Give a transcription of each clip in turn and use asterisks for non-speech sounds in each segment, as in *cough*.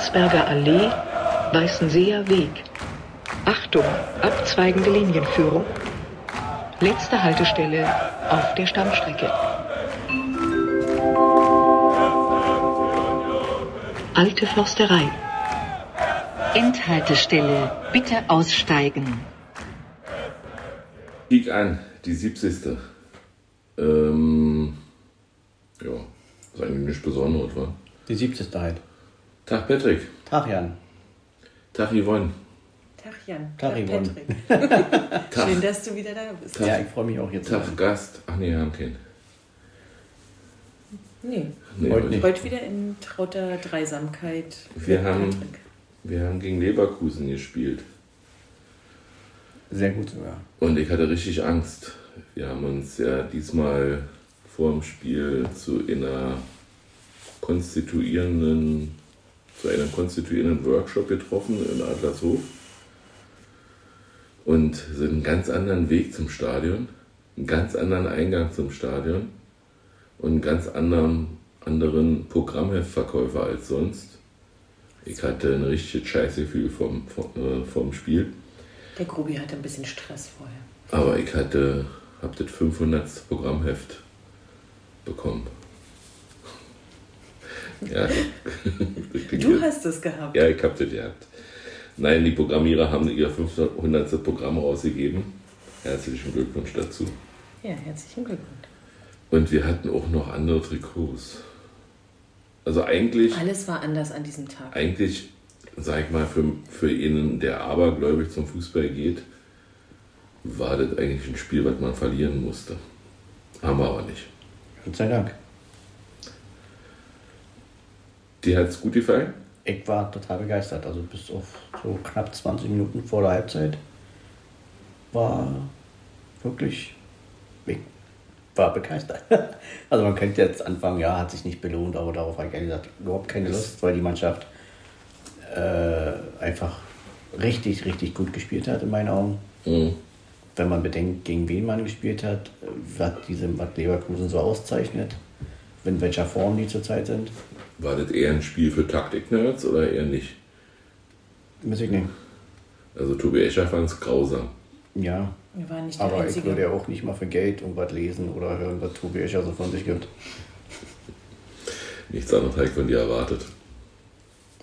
Landsberger Allee, Weißenseer Weg. Achtung, abzweigende Linienführung. Letzte Haltestelle auf der Stammstrecke. Alte Forsterei. Endhaltestelle. Bitte aussteigen. Kiek an, die 70. Ähm, ja, ist eigentlich nichts Besonderes, wa? Die 70. halt. Tag Patrick. Tag Jan. Tag Yvonne. Tag Jan. Tag Yvonne. Patrick. *laughs* Tag, Schön, dass du wieder da bist. Ja, ich freue mich auch jetzt. Tag Gast. Ach nee, wir haben keinen. Nee, Nee, Heute nicht. heute wieder in trauter Dreisamkeit. Wir haben- Patrick. Wir haben gegen Leverkusen gespielt. Sehr gut sogar. Und ich hatte richtig Angst. Wir haben uns ja diesmal vor dem Spiel zu einer konstituierenden, zu einem konstituierenden Workshop getroffen in Adlershof und sind einen ganz anderen Weg zum Stadion, einen ganz anderen Eingang zum Stadion und einen ganz anderen, anderen Programmheftverkäufer als sonst. Ich hatte ein richtiges Scheißgefühl vom, vom, äh, vom Spiel. Der Grubi hatte ein bisschen Stress vorher. Aber ich hatte, hab das 500. Programmheft bekommen. Ja, *laughs* Du hast es gehabt. ja, ich hab das gehabt. Nein, die Programmierer haben ihr 500. Programm rausgegeben. Herzlichen Glückwunsch dazu. Ja, herzlichen Glückwunsch. Und wir hatten auch noch andere Trikots. Also eigentlich, Alles war anders an diesem Tag. eigentlich, sag ich mal, für, für ihn, der abergläubig zum Fußball geht, war das eigentlich ein Spiel, was man verlieren musste. Haben wir aber nicht. Gott sei Dank. Dir hat es gut gefallen? Ich war total begeistert. Also bis auf so knapp 20 Minuten vor der Halbzeit war wirklich. Ich war begeistert. *laughs* Also man könnte jetzt anfangen, ja, hat sich nicht belohnt, aber darauf habe ich ehrlich gesagt überhaupt keine Lust, weil die Mannschaft äh, einfach richtig, richtig gut gespielt hat in meinen Augen. Mhm. Wenn man bedenkt, gegen wen man gespielt hat, was, diese, was Leverkusen so auszeichnet, in welcher Form die zurzeit sind, War das eher ein Spiel für Taktik-Nerds oder eher nicht? muss ich nicht. Also Tobi Escher fand es grausam. Ja, Wir waren nicht aber ich würde ja auch nicht mal für Geld irgendwas lesen oder hören, was Tobi Escher so von sich gibt. Nichts anderes habe ich von dir erwartet.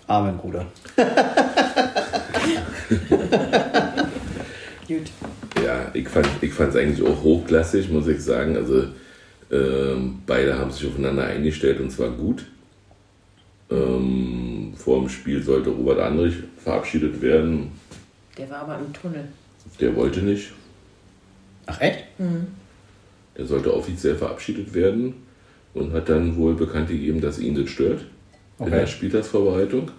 Amen, Bruder. *laughs* Gut. Ja, ich fand es ich eigentlich auch hochklassig, muss ich sagen. Also ähm, beide haben sich aufeinander eingestellt und zwar gut. Ähm, vor dem Spiel sollte Robert Andrich verabschiedet werden. Der war aber im Tunnel. Der wollte nicht. Ach echt? Der sollte offiziell verabschiedet werden und hat dann wohl bekannt gegeben, dass ihn das stört in Okay. der Spieltagsvorbereitung.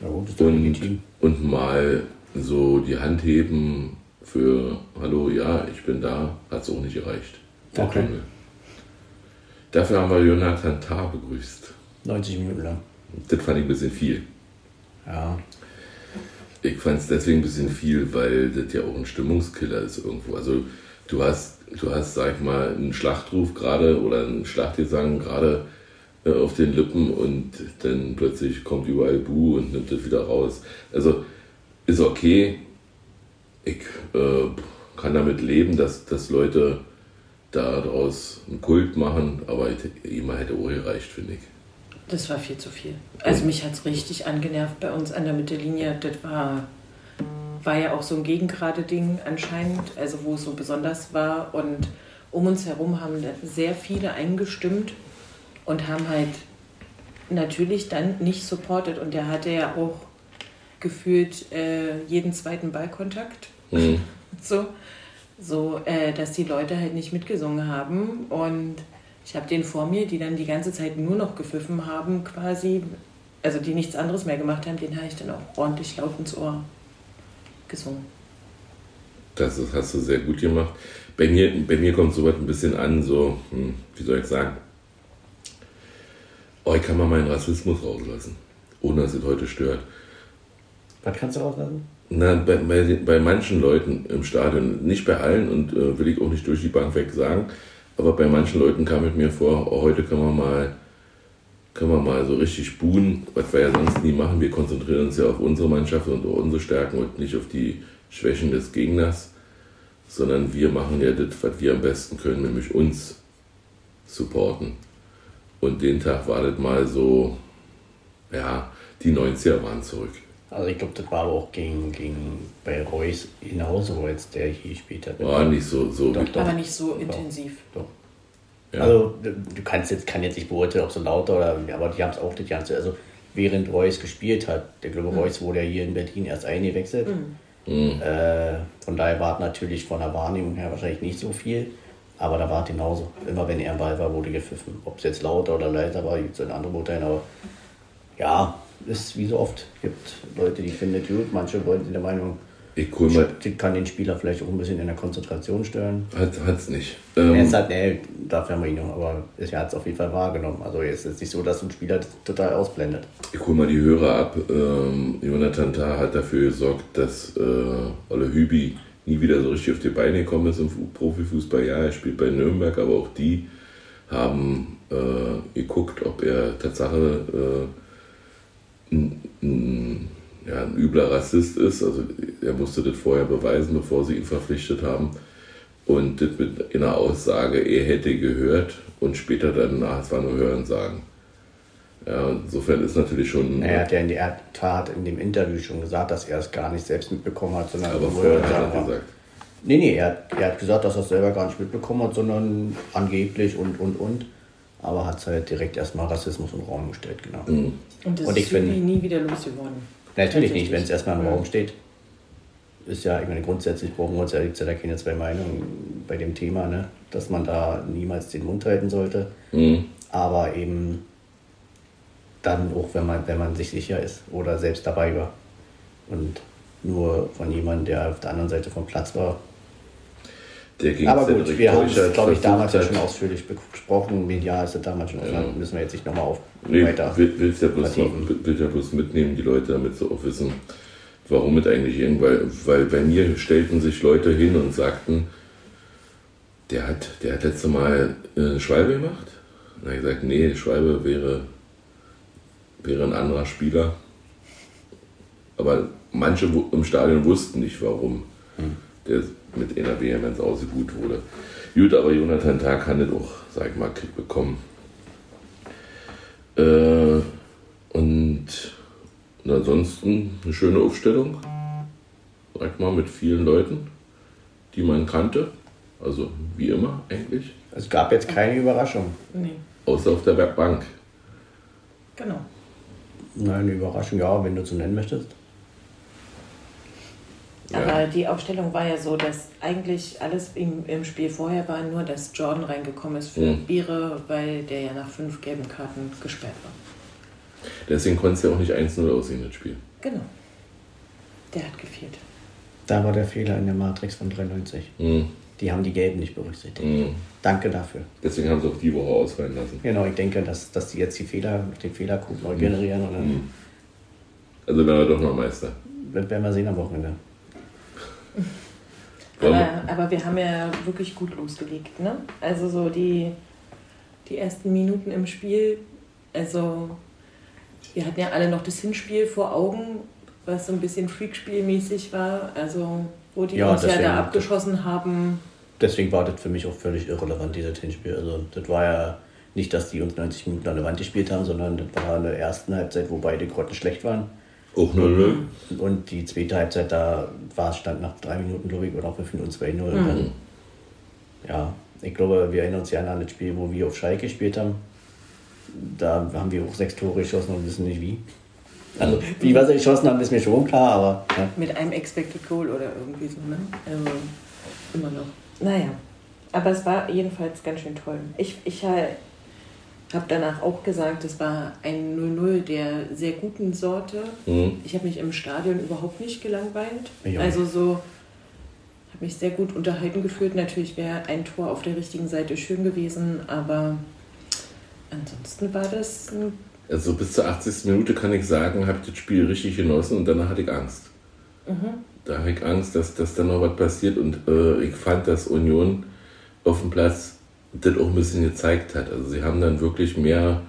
Ja gut, und, und mal so die Hand heben für Hallo, ja, ich bin da, hat es auch nicht gereicht. Der Okay. Tunnel. Dafür haben wir Jonathan Tah begrüßt. 90 Minuten lang. Das fand ich ein bisschen viel. Ja, Ich fand es deswegen ein bisschen viel, weil das ja auch ein Stimmungskiller ist irgendwo. Also du hast, du hast, sag ich mal, einen Schlachtruf gerade oder einen Schlachtgesang gerade äh, auf den Lippen und dann plötzlich kommt überall Bu und nimmt das wieder raus. Also ist okay. Ich äh, kann damit leben, dass, dass Leute daraus einen Kult machen, aber immer hätte auch gereicht, finde ich. Das war viel zu viel. Also mich hat es richtig angenervt bei uns an der Mittellinie. Das war, war ja auch so ein gegengerade Ding anscheinend, also wo es so besonders war. Und um uns herum haben sehr viele eingestimmt und haben halt natürlich dann nicht supportet. Und der hatte ja auch gefühlt äh, jeden zweiten Ballkontakt. Mhm. *laughs* So, so äh, dass die Leute halt nicht mitgesungen haben. Und ich habe den vor mir, die dann die ganze Zeit nur noch gepfiffen haben, quasi, also die nichts anderes mehr gemacht haben, den habe ich dann auch ordentlich laut ins Ohr gesungen. Das hast du sehr gut gemacht. Bei mir, bei mir kommt sowas ein bisschen an, so, hm, wie soll ich sagen, oh, ich kann mal meinen Rassismus rauslassen, ohne dass es heute stört. Was kannst du rauslassen? Na, bei, bei, bei manchen Leuten im Stadion, nicht bei allen und äh, will ich auch nicht durch die Bank weg sagen, aber bei manchen Leuten kam es mir vor, oh, heute können wir mal können wir mal so richtig buhen, was wir ja sonst nie machen. Wir konzentrieren uns ja auf unsere Mannschaft und unsere Stärken und nicht auf die Schwächen des Gegners, sondern wir machen ja das, was wir am besten können, nämlich uns supporten. Und den Tag war das mal so, ja, die 90er waren zurück. Also ich glaube, das war aber auch gegen, gegen bei Reus genauso, als der hier gespielt hat. War nicht so, so Doch, doch. Aber nicht so intensiv. Doch. Ja. Also du kannst jetzt, kann jetzt nicht beurteilen, ob so lauter oder, aber die haben es auch das Ganze, also während Reus gespielt hat, der glaube Reus wurde ja hier in Berlin erst eingewechselt. Mhm. Äh, von daher war es natürlich von der Wahrnehmung her wahrscheinlich nicht so viel, aber da war es genauso. Immer wenn er am Ball war, wurde gepfiffen. Ob es jetzt lauter oder leiser war, gibt es in anderen Beurteilen, aber ja, ist wie so oft. gibt Leute, die finden es gut, manche Leute sind der Meinung, Ich hol mal, kann den Spieler vielleicht auch ein bisschen in der Konzentration stören. hat, hat's nicht. Er Ähm, ist halt, nee, dafür haben wir ihn noch, aber er hat es auf jeden Fall wahrgenommen. Also es ist nicht so, dass ein Spieler das total ausblendet. Ich hole mal die Hörer ab. Ähm, Jonathan Tah hat dafür gesorgt, dass äh, Olle Hübi nie wieder so richtig auf die Beine gekommen ist im Fu- Profifußball. Ja, er spielt bei Nürnberg, aber auch die haben äh, geguckt, ob er Tatsache äh, ein, ein, ja, ein übler Rassist ist. Also er musste das vorher beweisen, bevor sie ihn verpflichtet haben. Und das mit einer Aussage, er hätte gehört und später dann, ach, es war nur Hören sagen. Ja, insofern ist natürlich schon. Er hat ja in der Tat in dem Interview schon gesagt, dass er es gar nicht selbst mitbekommen hat, sondern aber nur vorher hat er gesagt. Nee, nee, er, hat- er hat gesagt, dass er es selber gar nicht mitbekommen hat, sondern angeblich und, und, und. Aber hat es halt direkt erstmal Rassismus im Raum gestellt, genau. Mhm. Und das Und ich ist irgendwie finde- nie wieder losgeworden. Natürlich nicht, wenn es erstmal im Raum steht. Ist ja, ich meine, grundsätzlich brauchen wir uns ja, gibt's ja da keine zwei Meinungen bei dem Thema, ne? dass man da niemals den Mund halten sollte. Mhm. Aber eben dann auch, wenn man, wenn man sich sicher ist oder selbst dabei war. Und nur von jemandem, der auf der anderen Seite vom Platz war. Der gegen Aber gut, Cedric wir haben es, glaube ich, damals ja schon hat- ausführlich besprochen. Medial ist es damals schon ausgegangen. Müssen wir jetzt nicht nochmal auf Nee, weiter. will, willst ja bloß noch, will ja bloß mitnehmen, die Leute, damit sie auch wissen, warum es eigentlich irgendwann, weil bei mir stellten sich Leute hin und sagten, der hat, der hat letzte Mal äh, Schwalbe gemacht. Und ich gesagt, nee, Schwalbe wäre, wäre ein anderer Spieler. Aber manche im Stadion wussten nicht, warum der mit einer Vehemenz ausgebuht wurde. Gut, aber Jonathan Tag kann das auch, sag ich mal, Kick bekommen. Äh, und, und ansonsten eine schöne Aufstellung. Sag ich mal, mit vielen Leuten, die man kannte. Also wie immer eigentlich. Es gab jetzt keine Überraschung. Nee, Außer auf der Bank. genau. Nein, eine Überraschung, ja, wenn du zu nennen möchtest. Ja. Aber die Aufstellung war ja so, dass eigentlich alles im, im Spiel vorher war, nur dass Jordan reingekommen ist für Mhm. Biere, weil der ja nach fünf gelben Karten gesperrt war. Deswegen konnte es ja auch nicht 1-0 aussehen, das Spiel. Genau. Der hat gefehlt. Da war der Fehler in der Matrix von 93. Mhm. Die haben die Gelben nicht berücksichtigt. Mhm. Danke dafür. Deswegen haben sie auch die Woche ausfallen lassen. Genau, ich denke, dass, dass die jetzt die Fehler, den Fehlercode neu generieren und dann Mhm. Also wären wir doch noch Meister. werden wir sehen am Wochenende. Aber, aber wir haben ja wirklich gut losgelegt. Ne? Also so die, die ersten Minuten im Spiel, also wir hatten ja alle noch das Hinspiel vor Augen, was so ein bisschen Freakspielmäßig war. Also wo die Ja, uns ja da abgeschossen haben. Deswegen war das für mich auch völlig irrelevant, dieses Hinspiel. Also das war ja nicht, dass die uns 90 Minuten an der Wand gespielt haben, sondern das war eine ersten Halbzeit, wo beide Grotten schlecht waren. Auch 0-0. Und die zweite Halbzeit, da war es stand nach drei Minuten, glaube ich, oder nach fünf Minuten 2-0. Und Mhm. dann, Ja, ich glaube, wir erinnern uns ja an das Spiel, wo wir auf Schalke gespielt haben. Da haben wir auch sechs Tore geschossen und wissen nicht wie. Also, wie wir sie geschossen haben, ist mir schon klar, aber ja. Mit einem Expected Goal oder irgendwie so, ne? Also immer noch. Naja. Aber es war jedenfalls ganz schön toll. Ich, ich habe danach auch gesagt, es war ein 0-0 der sehr guten Sorte. Mhm. Ich habe mich im Stadion überhaupt nicht gelangweilt. Auch also so habe mich sehr gut unterhalten gefühlt. Natürlich wäre ein Tor auf der richtigen Seite schön gewesen, aber ansonsten war das ein Also bis zur 80. Minute kann ich sagen, habe ich das Spiel richtig genossen und danach hatte ich Angst. Da habe ich Angst, dass, dass da noch was passiert und äh, ich fand, dass Union auf dem Platz das auch ein bisschen gezeigt hat. Also sie haben dann wirklich mehr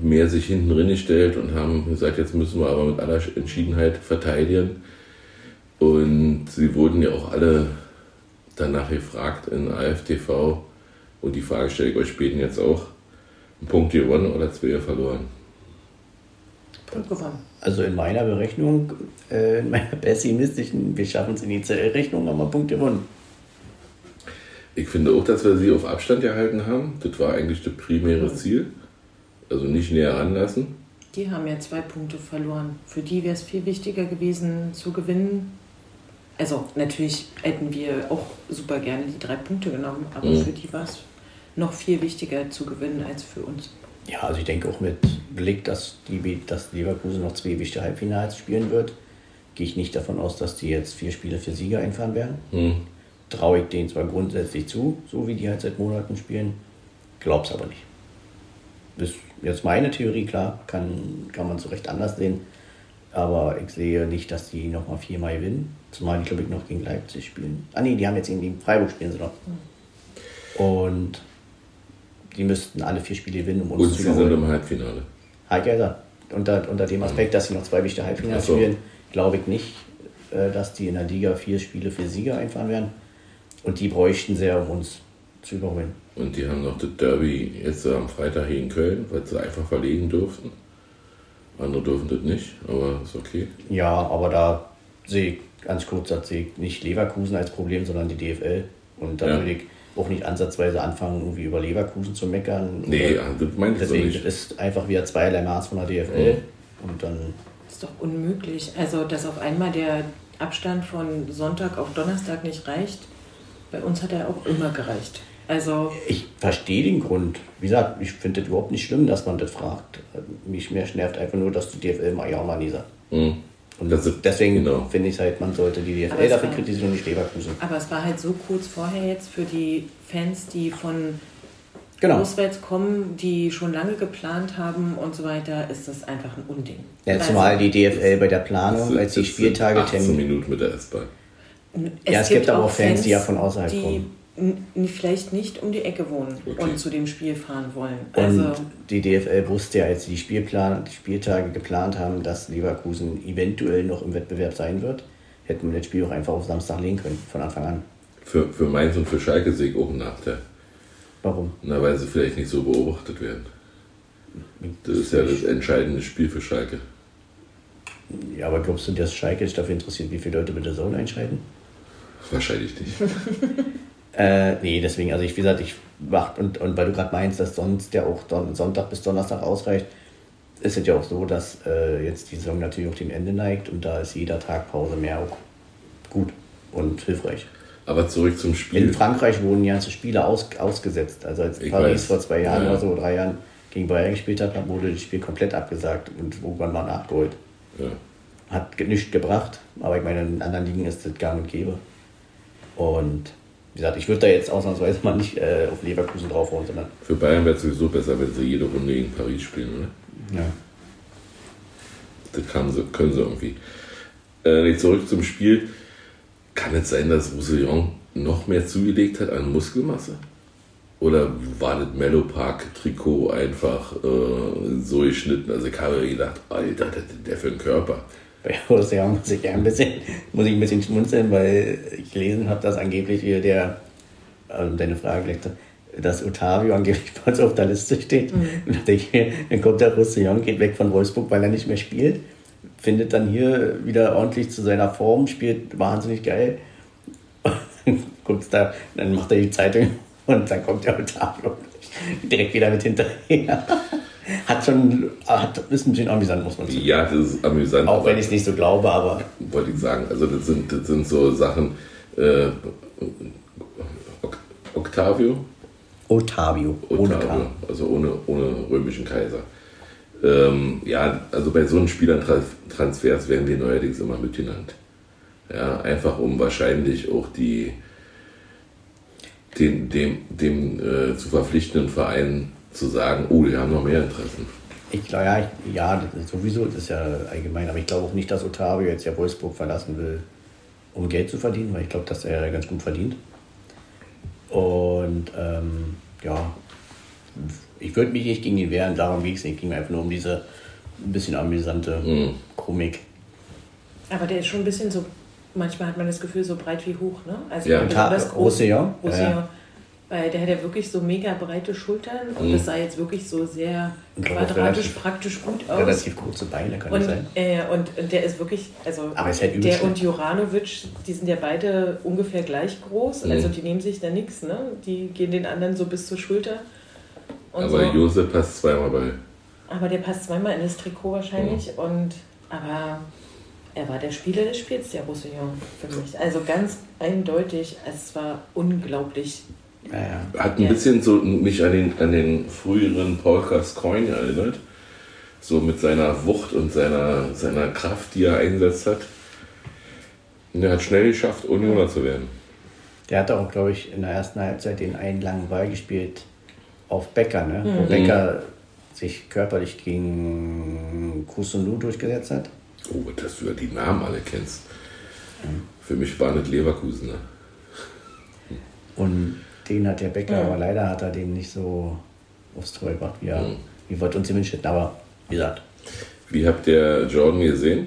mehr sich hinten drin stellt und haben gesagt, jetzt müssen wir aber mit aller Entschiedenheit verteidigen. Und sie wurden ja auch alle danach gefragt in AFTV und die Frage stelle ich euch später jetzt auch. Ein Punkt gewonnen oder zwei verloren? Punkt gewonnen. Also in meiner Berechnung, äh, in meiner pessimistischen, wir schaffen es in die CL-Rechnung, haben wir einen Punkt gewonnen. Ich finde auch, dass wir sie auf Abstand gehalten haben. Das war eigentlich das primäre Ziel. Also nicht näher ranlassen. Die haben ja zwei Punkte verloren. Für die wäre es viel wichtiger gewesen zu gewinnen. Also natürlich hätten wir auch super gerne die drei Punkte genommen, aber Mhm. für die war es noch viel wichtiger zu gewinnen als für uns. Ja, also ich denke auch mit Blick, dass, die, dass Leverkusen noch zwei wichtige Halbfinals spielen wird, gehe ich nicht davon aus, dass die jetzt vier Spiele für Sieger einfahren werden. Hm. Traue ich denen zwar grundsätzlich zu, so wie die halt seit Monaten spielen, glaub's aber nicht. Das ist jetzt meine Theorie, klar, kann, kann man zu Recht anders sehen, aber ich sehe nicht, dass die nochmal viermal gewinnen, zumal die, glaube ich, noch gegen Leipzig spielen. Ah nee, die haben jetzt gegen Freiburg spielen sie noch. Und die müssten alle vier Spiele gewinnen, um uns Und zu sie sind im Halbfinale. Halt ja gesagt. Unter, unter dem Aspekt, dass sie noch zwei wichtige Halbfinale so. spielen, glaube ich nicht, äh, dass die in der Liga vier Spiele für Sieger einfahren werden. Und die bräuchten sehr, um uns zu überholen. Und die haben noch das Derby jetzt am Freitag hier in Köln, weil sie einfach verlegen durften. Andere dürfen das nicht, aber ist okay. Ja, aber da sehe ich, ganz kurz gesagt, sehe ich nicht Leverkusen als Problem, sondern die DFL. Und da Ja. würde ich auch nicht ansatzweise anfangen, irgendwie über Leverkusen zu meckern. Nee, ja, das meine ich so Deswegen nicht. ist einfach wieder zweierlei Maß von der DFL. Mhm. Und dann Das ist doch unmöglich. Also, dass auf einmal der Abstand von Sonntag auf Donnerstag nicht reicht. Bei uns hat er auch immer gereicht. Also, Ich verstehe den Grund. Wie gesagt, ich finde das überhaupt nicht schlimm, dass man das fragt. Mich mehr nervt einfach nur, dass die DFL mal ja mal nie sagt. Hm. Und Das ist- deswegen genau. finde ich halt, man sollte die Aber DFL es dafür war- kritisieren und nicht Leverkusen. aber es war halt so kurz vorher jetzt für die Fans, die von Genau. auswärts kommen, die schon lange geplant haben und so weiter, ist das einfach ein Unding. Ja, Also, zumal die DFL bei der Planung, sind- als die Spieltage 18 terminiert. Minuten mit der S-Bahn. Ja, es gibt aber auch Fans, die ja von außerhalb die kommen. vielleicht nicht um die Ecke wohnen Okay. und zu dem Spiel fahren wollen. Und Also, die DFL wusste ja, als sie die, Spielplan, die Spieltage geplant haben, dass Leverkusen eventuell noch im Wettbewerb sein wird, hätten wir das Spiel auch einfach auf Samstag legen können, von Anfang an. Für, für Mainz und für Schalke sehe ich auch einen Nachteil. Warum? Na, weil sie vielleicht nicht so beobachtet werden. Das ist ja das entscheidende Spiel für Schalke. Ja, aber glaubst du, dass Schalke sich dafür interessiert, wie viele Leute mit der Zone einschalten? Wahrscheinlich nicht. *laughs* Äh, nee, deswegen, also ich, wie gesagt, ich mach, und, und weil du gerade meinst, dass sonst ja auch Don Sonntag bis Donnerstag ausreicht, ist es ja auch so, dass äh, jetzt die Saison natürlich auch dem Ende neigt und da ist jeder Tag Pause mehr auch gut und hilfreich. Aber zurück zum In Spiel. Frankreich wurden ja ganze Spiele aus, ausgesetzt. Also als Ich Paris weiß. vor zwei Jahren Ja. oder so, drei Jahren gegen Bayern gespielt hat, wurde das Spiel komplett abgesagt und irgendwann mal nachgeholt. Ja. Hat nichts gebracht, aber ich meine, in anderen Ligen ist das gang und gäbe. Und wie gesagt, ich würde da jetzt ausnahmsweise mal nicht äh, auf Leverkusen draufhauen, sondern Für Bayern wäre es sowieso besser, wenn sie jede Runde gegen Paris spielen, oder? ja. Das kann sie, können sie irgendwie. Äh, nee, zurück zum Spiel. Kann es sein, dass Roussillon noch mehr zugelegt hat an Muskelmasse? Oder war das Mellow Park Trikot einfach äh, so geschnitten? Also ich habe gedacht, Alter, das ist der für einen Körper. *laughs* Bei Ocean muss ich ja ein bisschen, muss ich ein bisschen schmunzeln, weil ich gelesen habe, dass angeblich der, also deine Frage gleich, dass Otavio angeblich bei uns auf der Liste steht. Und da denke ich mir, dann kommt der Roussillon, geht weg von Wolfsburg, weil er nicht mehr spielt, findet dann hier wieder ordentlich zu seiner Form, spielt wahnsinnig geil. *laughs* Guckst da, dann macht er die Zeitung und dann kommt der Otavio *laughs* direkt wieder mit hinterher. Hat schon, hat, ist ein bisschen amüsant, muss man sagen. Ja, das ist amüsant. Auch wenn ich es nicht so glaube, aber wollte ich sagen. Also das sind, das sind so Sachen. Äh, Octavio? Otavio, ohne Octavio, K. also ohne, ohne römischen Kaiser. Ähm, ja, also bei so einen Spielertransfers werden die neuerdings immer mitgenannt. Ja, einfach um wahrscheinlich auch die den, dem, dem äh, zu verpflichtenden Verein zu sagen, oh, die haben noch mehr Interessen. Ich glaube, ja, ich, ja, sowieso, das ist ja allgemein, aber ich glaube auch nicht, dass Otavio jetzt ja Wolfsburg verlassen will, um Geld zu verdienen, weil ich glaube, dass er ganz gut verdient. Und ähm, ja, ich würde mich nicht gegen ihn wehren, darum ging es nicht. ging mir einfach nur um diese ein bisschen amüsante Mhm. Komik. Aber der ist schon ein bisschen so, manchmal hat man das Gefühl, so breit wie hoch, ne? Also Ja. besonders groß. Roussillon? Roussillon. Ja, ja. Weil der hat ja wirklich so mega breite Schultern und Mhm. das sah jetzt wirklich so sehr quadratisch relativ- praktisch gut aus. Relativ kurze Beine kann das Und, sein. äh, und, und der ist wirklich, also Aber ist halt der und Juranovic, die sind ja beide ungefähr gleich groß, Mhm. also die nehmen sich da nichts, ne? Die gehen den anderen so bis zur Schulter. Und Aber so. Josef passt zweimal bei. aber der passt zweimal in das Trikot wahrscheinlich Mhm. und aber er war der Spieler des Spiels, der Roussillon, für mich. Also ganz eindeutig, es war unglaublich. Ja. Hat ein Ja. bisschen so mich an den, an den früheren Paul Gascoigne erinnert. So mit seiner Wucht und seiner, seiner Kraft, die er eingesetzt hat. Und er hat schnell geschafft, Unioner zu werden. Der hat auch, glaube ich, in der ersten Halbzeit den einen langen Ball gespielt auf Becker, ne? Mhm. wo Becker sich körperlich gegen Kusunu durchgesetzt hat. Oh, dass du ja die Namen alle kennst. Für mich war nicht Leverkusen. Ne? Und den hat der Becker, Mhm. aber leider hat er den nicht so aufs Tor gebracht, wie, er, Mhm. wie wir uns gewünscht hätten. Aber wie gesagt, Wie habt ihr Jordan gesehen?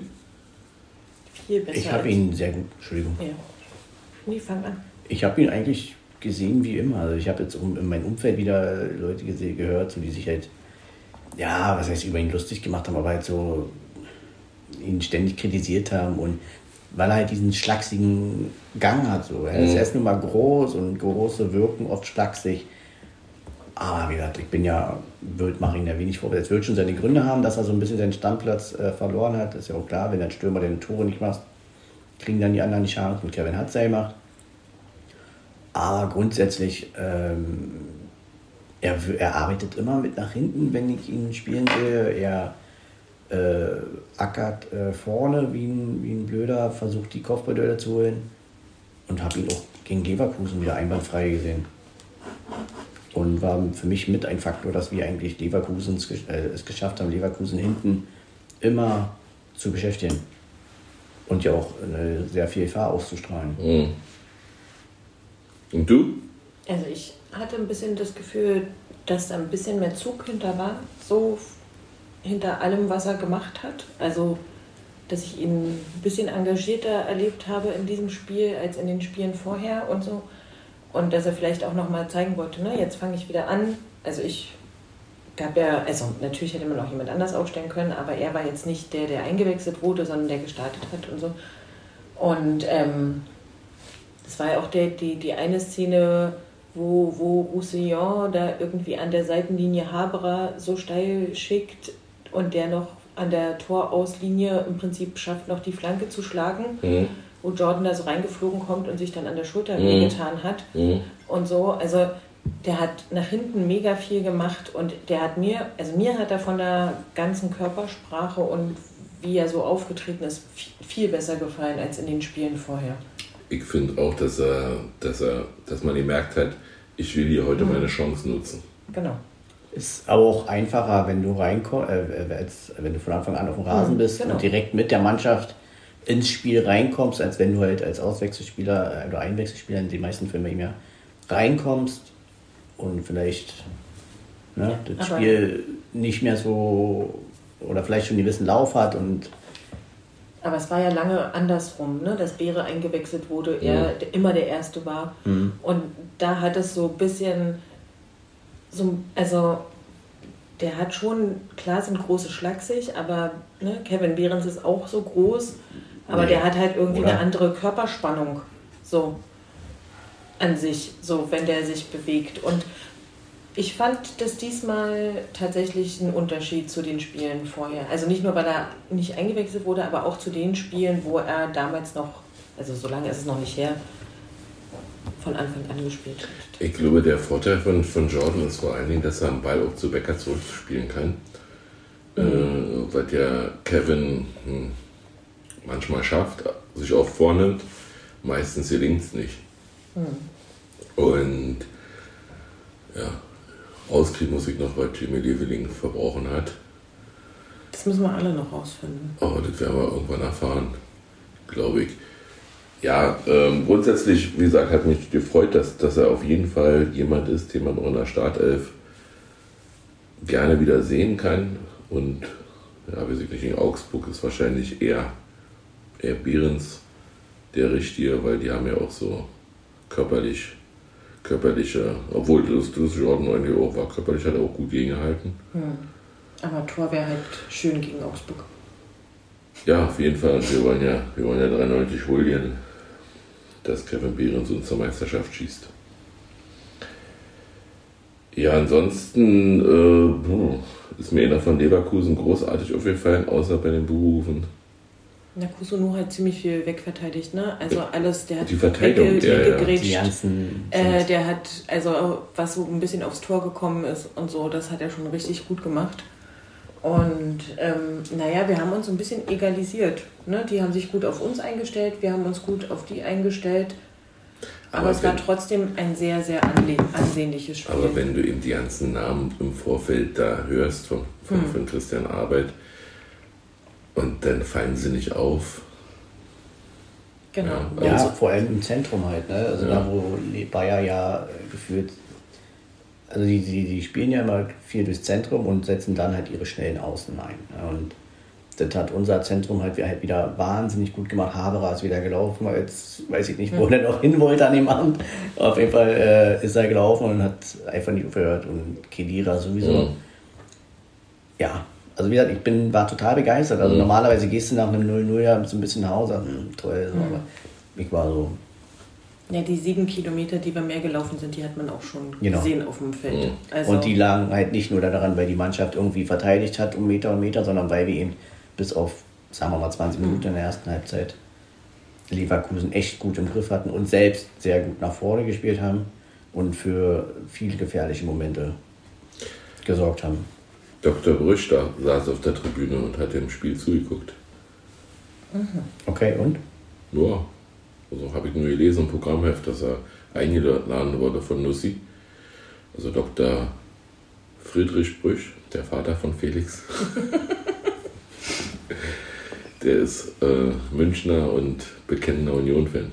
Viel besser. ich habe ihn sehr gut, Entschuldigung, Ja. Nee, fang an. ich habe ihn eigentlich gesehen wie immer. Also ich habe jetzt um, in meinem Umfeld wieder Leute gesehen, gehört, so, die sich halt, ja, was heißt, über ihn lustig gemacht haben, aber halt so ihn ständig kritisiert haben und weil er halt diesen schlachsigen Gang hat. So. Er ist Mhm. erst nur mal groß und große wirken oft schlaksig. Aber wie gesagt, ich bin ja, wird, mache ihn ja wenig vor. Es wird schon seine Gründe haben, dass er so ein bisschen seinen Standplatz äh, verloren hat. ist ja auch klar, wenn ein Stürmer den Tore nicht macht, kriegen dann die anderen die Chance und Kevin Hatzel macht. Aber grundsätzlich, ähm, er, er arbeitet immer mit nach hinten, wenn ich ihn spielen sehe. Er äh, ackert äh, vorne wie ein, wie ein Blöder, versucht die Kopfballduelle zu holen und habe ihn auch gegen Leverkusen wieder einwandfrei gesehen. Und war für mich mit ein Faktor, dass wir eigentlich Leverkusen äh, es geschafft haben, Leverkusen hinten immer zu beschäftigen. Und ja auch äh, sehr viel Gefahr auszustrahlen. Mhm. Und du? Also ich hatte ein bisschen das Gefühl, dass da ein bisschen mehr Zug hinter war, so hinter allem, was er gemacht hat. Also, dass ich ihn ein bisschen engagierter erlebt habe in diesem Spiel als in den Spielen vorher und so. Und dass er vielleicht auch nochmal zeigen wollte, ne, jetzt fange ich wieder an. Also ich gab ja, also natürlich hätte man auch jemand anders aufstellen können, aber er war jetzt nicht der, der eingewechselt wurde, sondern der gestartet hat und so. Und ähm, das war ja auch der, die, die eine Szene, wo, wo Roussillon da irgendwie an der Seitenlinie Haberer so steil schickt und der noch an der Torauslinie im Prinzip schafft, noch die Flanke zu schlagen, Mhm. wo Jordan da so reingeflogen kommt und sich dann an der Schulter Mhm. wehgetan hat Mhm. und so. Also der hat nach hinten mega viel gemacht und der hat mir, also mir hat er von der ganzen Körpersprache und wie er so aufgetreten ist, viel, viel besser gefallen als in den Spielen vorher. Ich finde auch, dass er, dass er, dass man gemerkt hat, ich will hier heute meine Chance nutzen. Genau. Ist aber auch einfacher, wenn du reinkommst, äh, äh, als, wenn du von Anfang an auf dem Rasen Mhm, bist genau. und direkt mit der Mannschaft ins Spiel reinkommst, als wenn du halt als Auswechselspieler äh, oder Einwechselspieler in den meisten Filmen eben ja reinkommst und vielleicht ne, das Aber- Spiel nicht mehr so oder vielleicht schon einen gewissen Lauf hat und Aber es war ja lange andersrum, ne? dass Beere eingewechselt wurde, er der- immer der Erste war. Und da hat es so ein bisschen, so, also der hat schon, klar sind große schlaksig, aber ne, Kevin Behrens ist auch so groß, aber Nee, der hat halt irgendwie oder? eine andere Körperspannung, so an sich, so wenn der sich bewegt. Und ich fand das diesmal tatsächlich ein Unterschied zu den Spielen vorher. Also nicht nur, weil er nicht eingewechselt wurde, aber auch zu den Spielen, wo er damals noch, also so lange ist es noch nicht her, von Anfang an gespielt hat. Ich glaube, der Vorteil von, von Jordan ist vor allen Dingen, dass er einen Ball auch zu Becker zurückspielen kann. Äh, was ja Kevin hm, manchmal schafft, sich auch vornimmt. Meistens gelingt es nicht. Und ja, rauskriegen muss ich noch, was Jimmy Leveling verbrochen hat. Das müssen wir alle noch rausfinden. Aber das werden wir irgendwann erfahren, glaube ich. Ja, ähm, grundsätzlich, wie gesagt, hat mich gefreut, dass, dass er auf jeden Fall jemand ist, den man auch in der Startelf gerne wieder sehen kann. Und ja, weiß ich nicht, in Augsburg ist wahrscheinlich eher, eher Behrens der Richtige, weil die haben ja auch so körperlich, körperliche, obwohl das, das Jordan eigentlich auch war, körperlich hat er auch gut gegengehalten. Aber Tor wäre halt schön gegen Augsburg. Ja, auf jeden Fall. Wir wollen ja, wir wollen ja 93 holen, dass Kevin Behrens uns zur Meisterschaft schießt. Ja, ansonsten äh, puh, ist mir einer von Leverkusen großartig aufgefallen, außer bei den Berufen. Na, Kusunu hat ziemlich viel wegverteidigt, ne? Also alles, der hat Die Verteidigung, wegge- ja, ja. weggegrätscht. Die ganzen. Äh, der hat, also was so ein bisschen aufs Tor gekommen ist und so, das hat er schon richtig gut gemacht. Und ähm, naja, wir haben uns ein bisschen egalisiert. Ne? Die haben sich gut auf uns eingestellt, wir haben uns gut auf die eingestellt. Aber, Aber es war wenn- trotzdem ein sehr, sehr ansehnliches Spiel. Aber wenn du eben die ganzen Namen im Vorfeld da hörst von, von, von Christian Arbeit und dann fallen sie nicht auf. genau. Ja. ja, Also, vor allem im Zentrum halt, ne? Also Ja. da, wo Bayer ja geführt. Also die, die, die spielen ja immer viel durchs Zentrum und setzen dann halt ihre schnellen Außen ein. Und das hat unser Zentrum halt, halt wieder wahnsinnig gut gemacht. Haberer ist wieder gelaufen, jetzt weiß ich nicht, wo er noch hin wollte an dem Abend. Auf jeden Fall äh, ist er gelaufen und hat einfach nicht aufgehört. Und Kedira sowieso. Mhm. Ja, also wie gesagt, ich bin, war total begeistert. Also normalerweise gehst du nach einem 0-0 ja so ein bisschen nach Hause, hm, toll, so, aber ich war so, ja, die sieben Kilometer, die wir mehr gelaufen sind, die hat man auch schon Genau. gesehen auf dem Feld. Also, und die lagen halt nicht nur daran, weil die Mannschaft irgendwie verteidigt hat um Meter und Meter, sondern weil wir ihn bis auf, sagen wir mal, 20 Minuten in der ersten Halbzeit Leverkusen echt gut im Griff hatten und selbst sehr gut nach vorne gespielt haben und für viele gefährliche Momente gesorgt haben. Dr. Brüsch da saß auf der Tribüne und hat dem Spiel zugeguckt. Okay, und? Ja, also habe ich nur gelesen im Programmheft, dass er eingeladen wurde von Nussi. Also Dr. Friedrich Brüsch, der Vater von Felix. *laughs* der ist äh, Münchner und bekennender Union-Fan.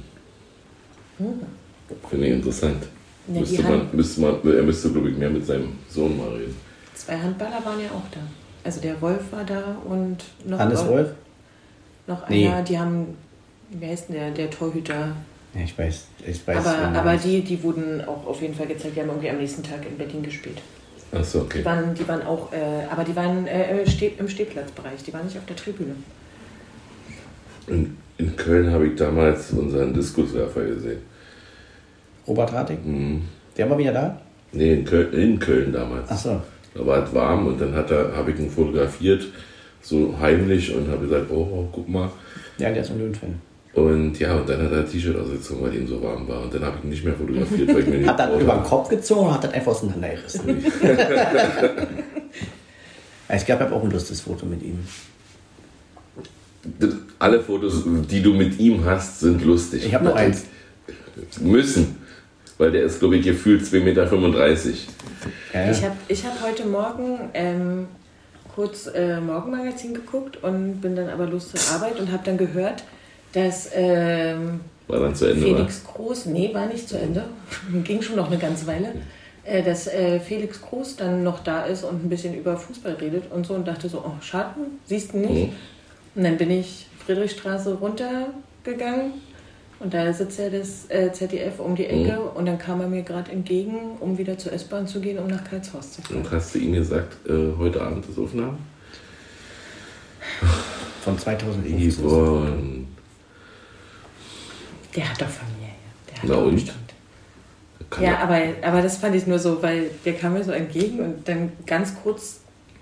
Finde ich interessant. Ja, die müsste man, müsste man, er müsste, glaube ich, mehr mit seinem Sohn mal reden. zwei Handballer waren ja auch da. Also der Wolf war da und noch, Hannes Wolf? noch Nee. einer, die haben, wie heißt denn der, der Torhüter? Ja, ich weiß, ich weiß. Aber, aber die, die wurden auch auf jeden Fall gezeigt, die haben irgendwie am nächsten Tag in Berlin gespielt. Achso, okay. Die waren, die waren auch, äh, aber die waren äh, im Steh- im Stehplatzbereich, die waren nicht auf der Tribüne. In, in Köln habe ich damals unseren Diskuswerfer gesehen. Robert Hartig? Mhm. Der war wieder da? Nee, in Köln, in Köln damals. Ach so. Da war es warm und dann hat er, habe ich ihn fotografiert, so heimlich und habe gesagt, oh, oh, guck mal. Ja, der ist Union-Fan. Und ja, und dann hat er ein T-Shirt ausgezogen, weil ihm so warm war. Und dann habe ich ihn nicht mehr fotografiert, weil ich mir nicht *laughs* Hat er über den. Kopf gezogen und hat das einfach auseinandergerissen. *laughs* ich glaube, ich habe auch ein lustiges Foto mit ihm. Alle Fotos, die du mit ihm hast, sind lustig. Ich habe noch eins. Müssen. Weil der ist, glaube ich, gefühlt 2,35 Meter. Ja, Ich habe ich hab heute Morgen ähm, kurz äh, Morgenmagazin geguckt und bin dann aber los zur Arbeit und habe dann gehört, dass ähm, War dann zu Ende, Felix Groß, nee, war nicht zu Ende, *laughs* ging schon noch eine ganze Weile, äh, dass äh, Felix Groß dann noch da ist und ein bisschen über Fußball redet und so und dachte so, oh, Schaden, siehst du nicht? Mhm. Und dann bin ich Friedrichstraße runtergegangen und da sitzt ja das äh, ZDF um die Ecke und dann kam er mir gerade entgegen, um wieder zur S-Bahn zu gehen, um nach Karlshorst zu fahren. Und hast du ihm gesagt, äh, heute Abend ist Aufnahme? Von 2015. Der hat doch Familie, ja. Der hat Na doch und? Kann Ja, er- aber, aber das fand ich nur so, weil der kam mir so entgegen und dann ganz kurz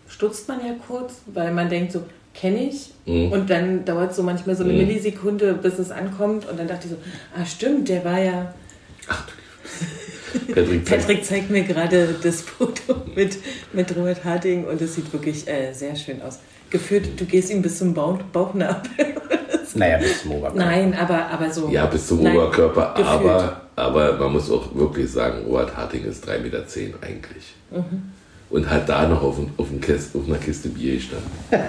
stutzt man ja kurz, weil man denkt so, kenne ich. Mhm. Und dann dauert es so manchmal so eine Mhm. Millisekunde, bis es ankommt. Und dann dachte ich so, ah stimmt, der war ja. Ach du Patrick, Patrick zeigt mir gerade das Foto mit, mit Robert Harting und es sieht wirklich äh, sehr schön aus. Gefühlt, du gehst ihm bis zum Bauch, Bauchnabel. Naja, bis zum Oberkörper. Nein, aber, aber so. Ja, bis zum Nein, Oberkörper, gefühlt. aber, aber man muss auch wirklich sagen, Robert Harting ist 3,10 Meter eigentlich. Mhm. Und hat da noch auf, auf, ein Kist, auf einer Kiste Bier gestanden. *laughs*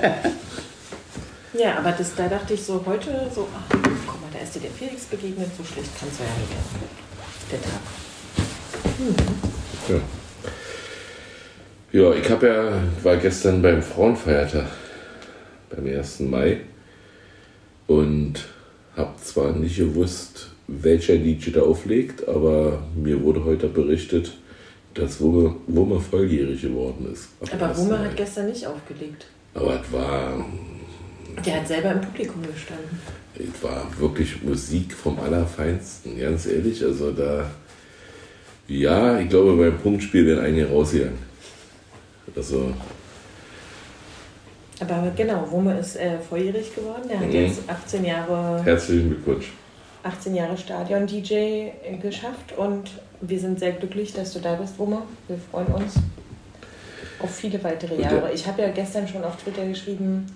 Ja, aber das, da dachte ich so heute so, ach, guck mal, da ist dir der Felix begegnet, so schlecht kann es ja nicht werden. Der Tag. Ja. Ja, ich habe ja, war gestern beim Frauenfeiertag, beim 1. Mai und habe zwar nicht gewusst, welcher DJ da auflegt, aber mir wurde heute berichtet, dass Wumme, Wumme volljährig geworden ist. Ab Aber 1. Wumme Mai. hat gestern nicht aufgelegt. Aber es war, Der hat selber im Publikum gestanden. es war wirklich Musik vom Allerfeinsten, ganz ehrlich. Also da, ja, ich glaube, beim Punktspiel werden einige rausgegangen. Also, Aber genau, Wumme ist äh, volljährig geworden. Der hat Mhm. jetzt 18 Jahre, herzlichen Glückwunsch. 18 Jahre Stadion-DJ geschafft und wir sind sehr glücklich, dass du da bist, Wumme. Wir freuen uns auf viele weitere Jahre. Ich habe ja gestern schon auf Twitter geschrieben,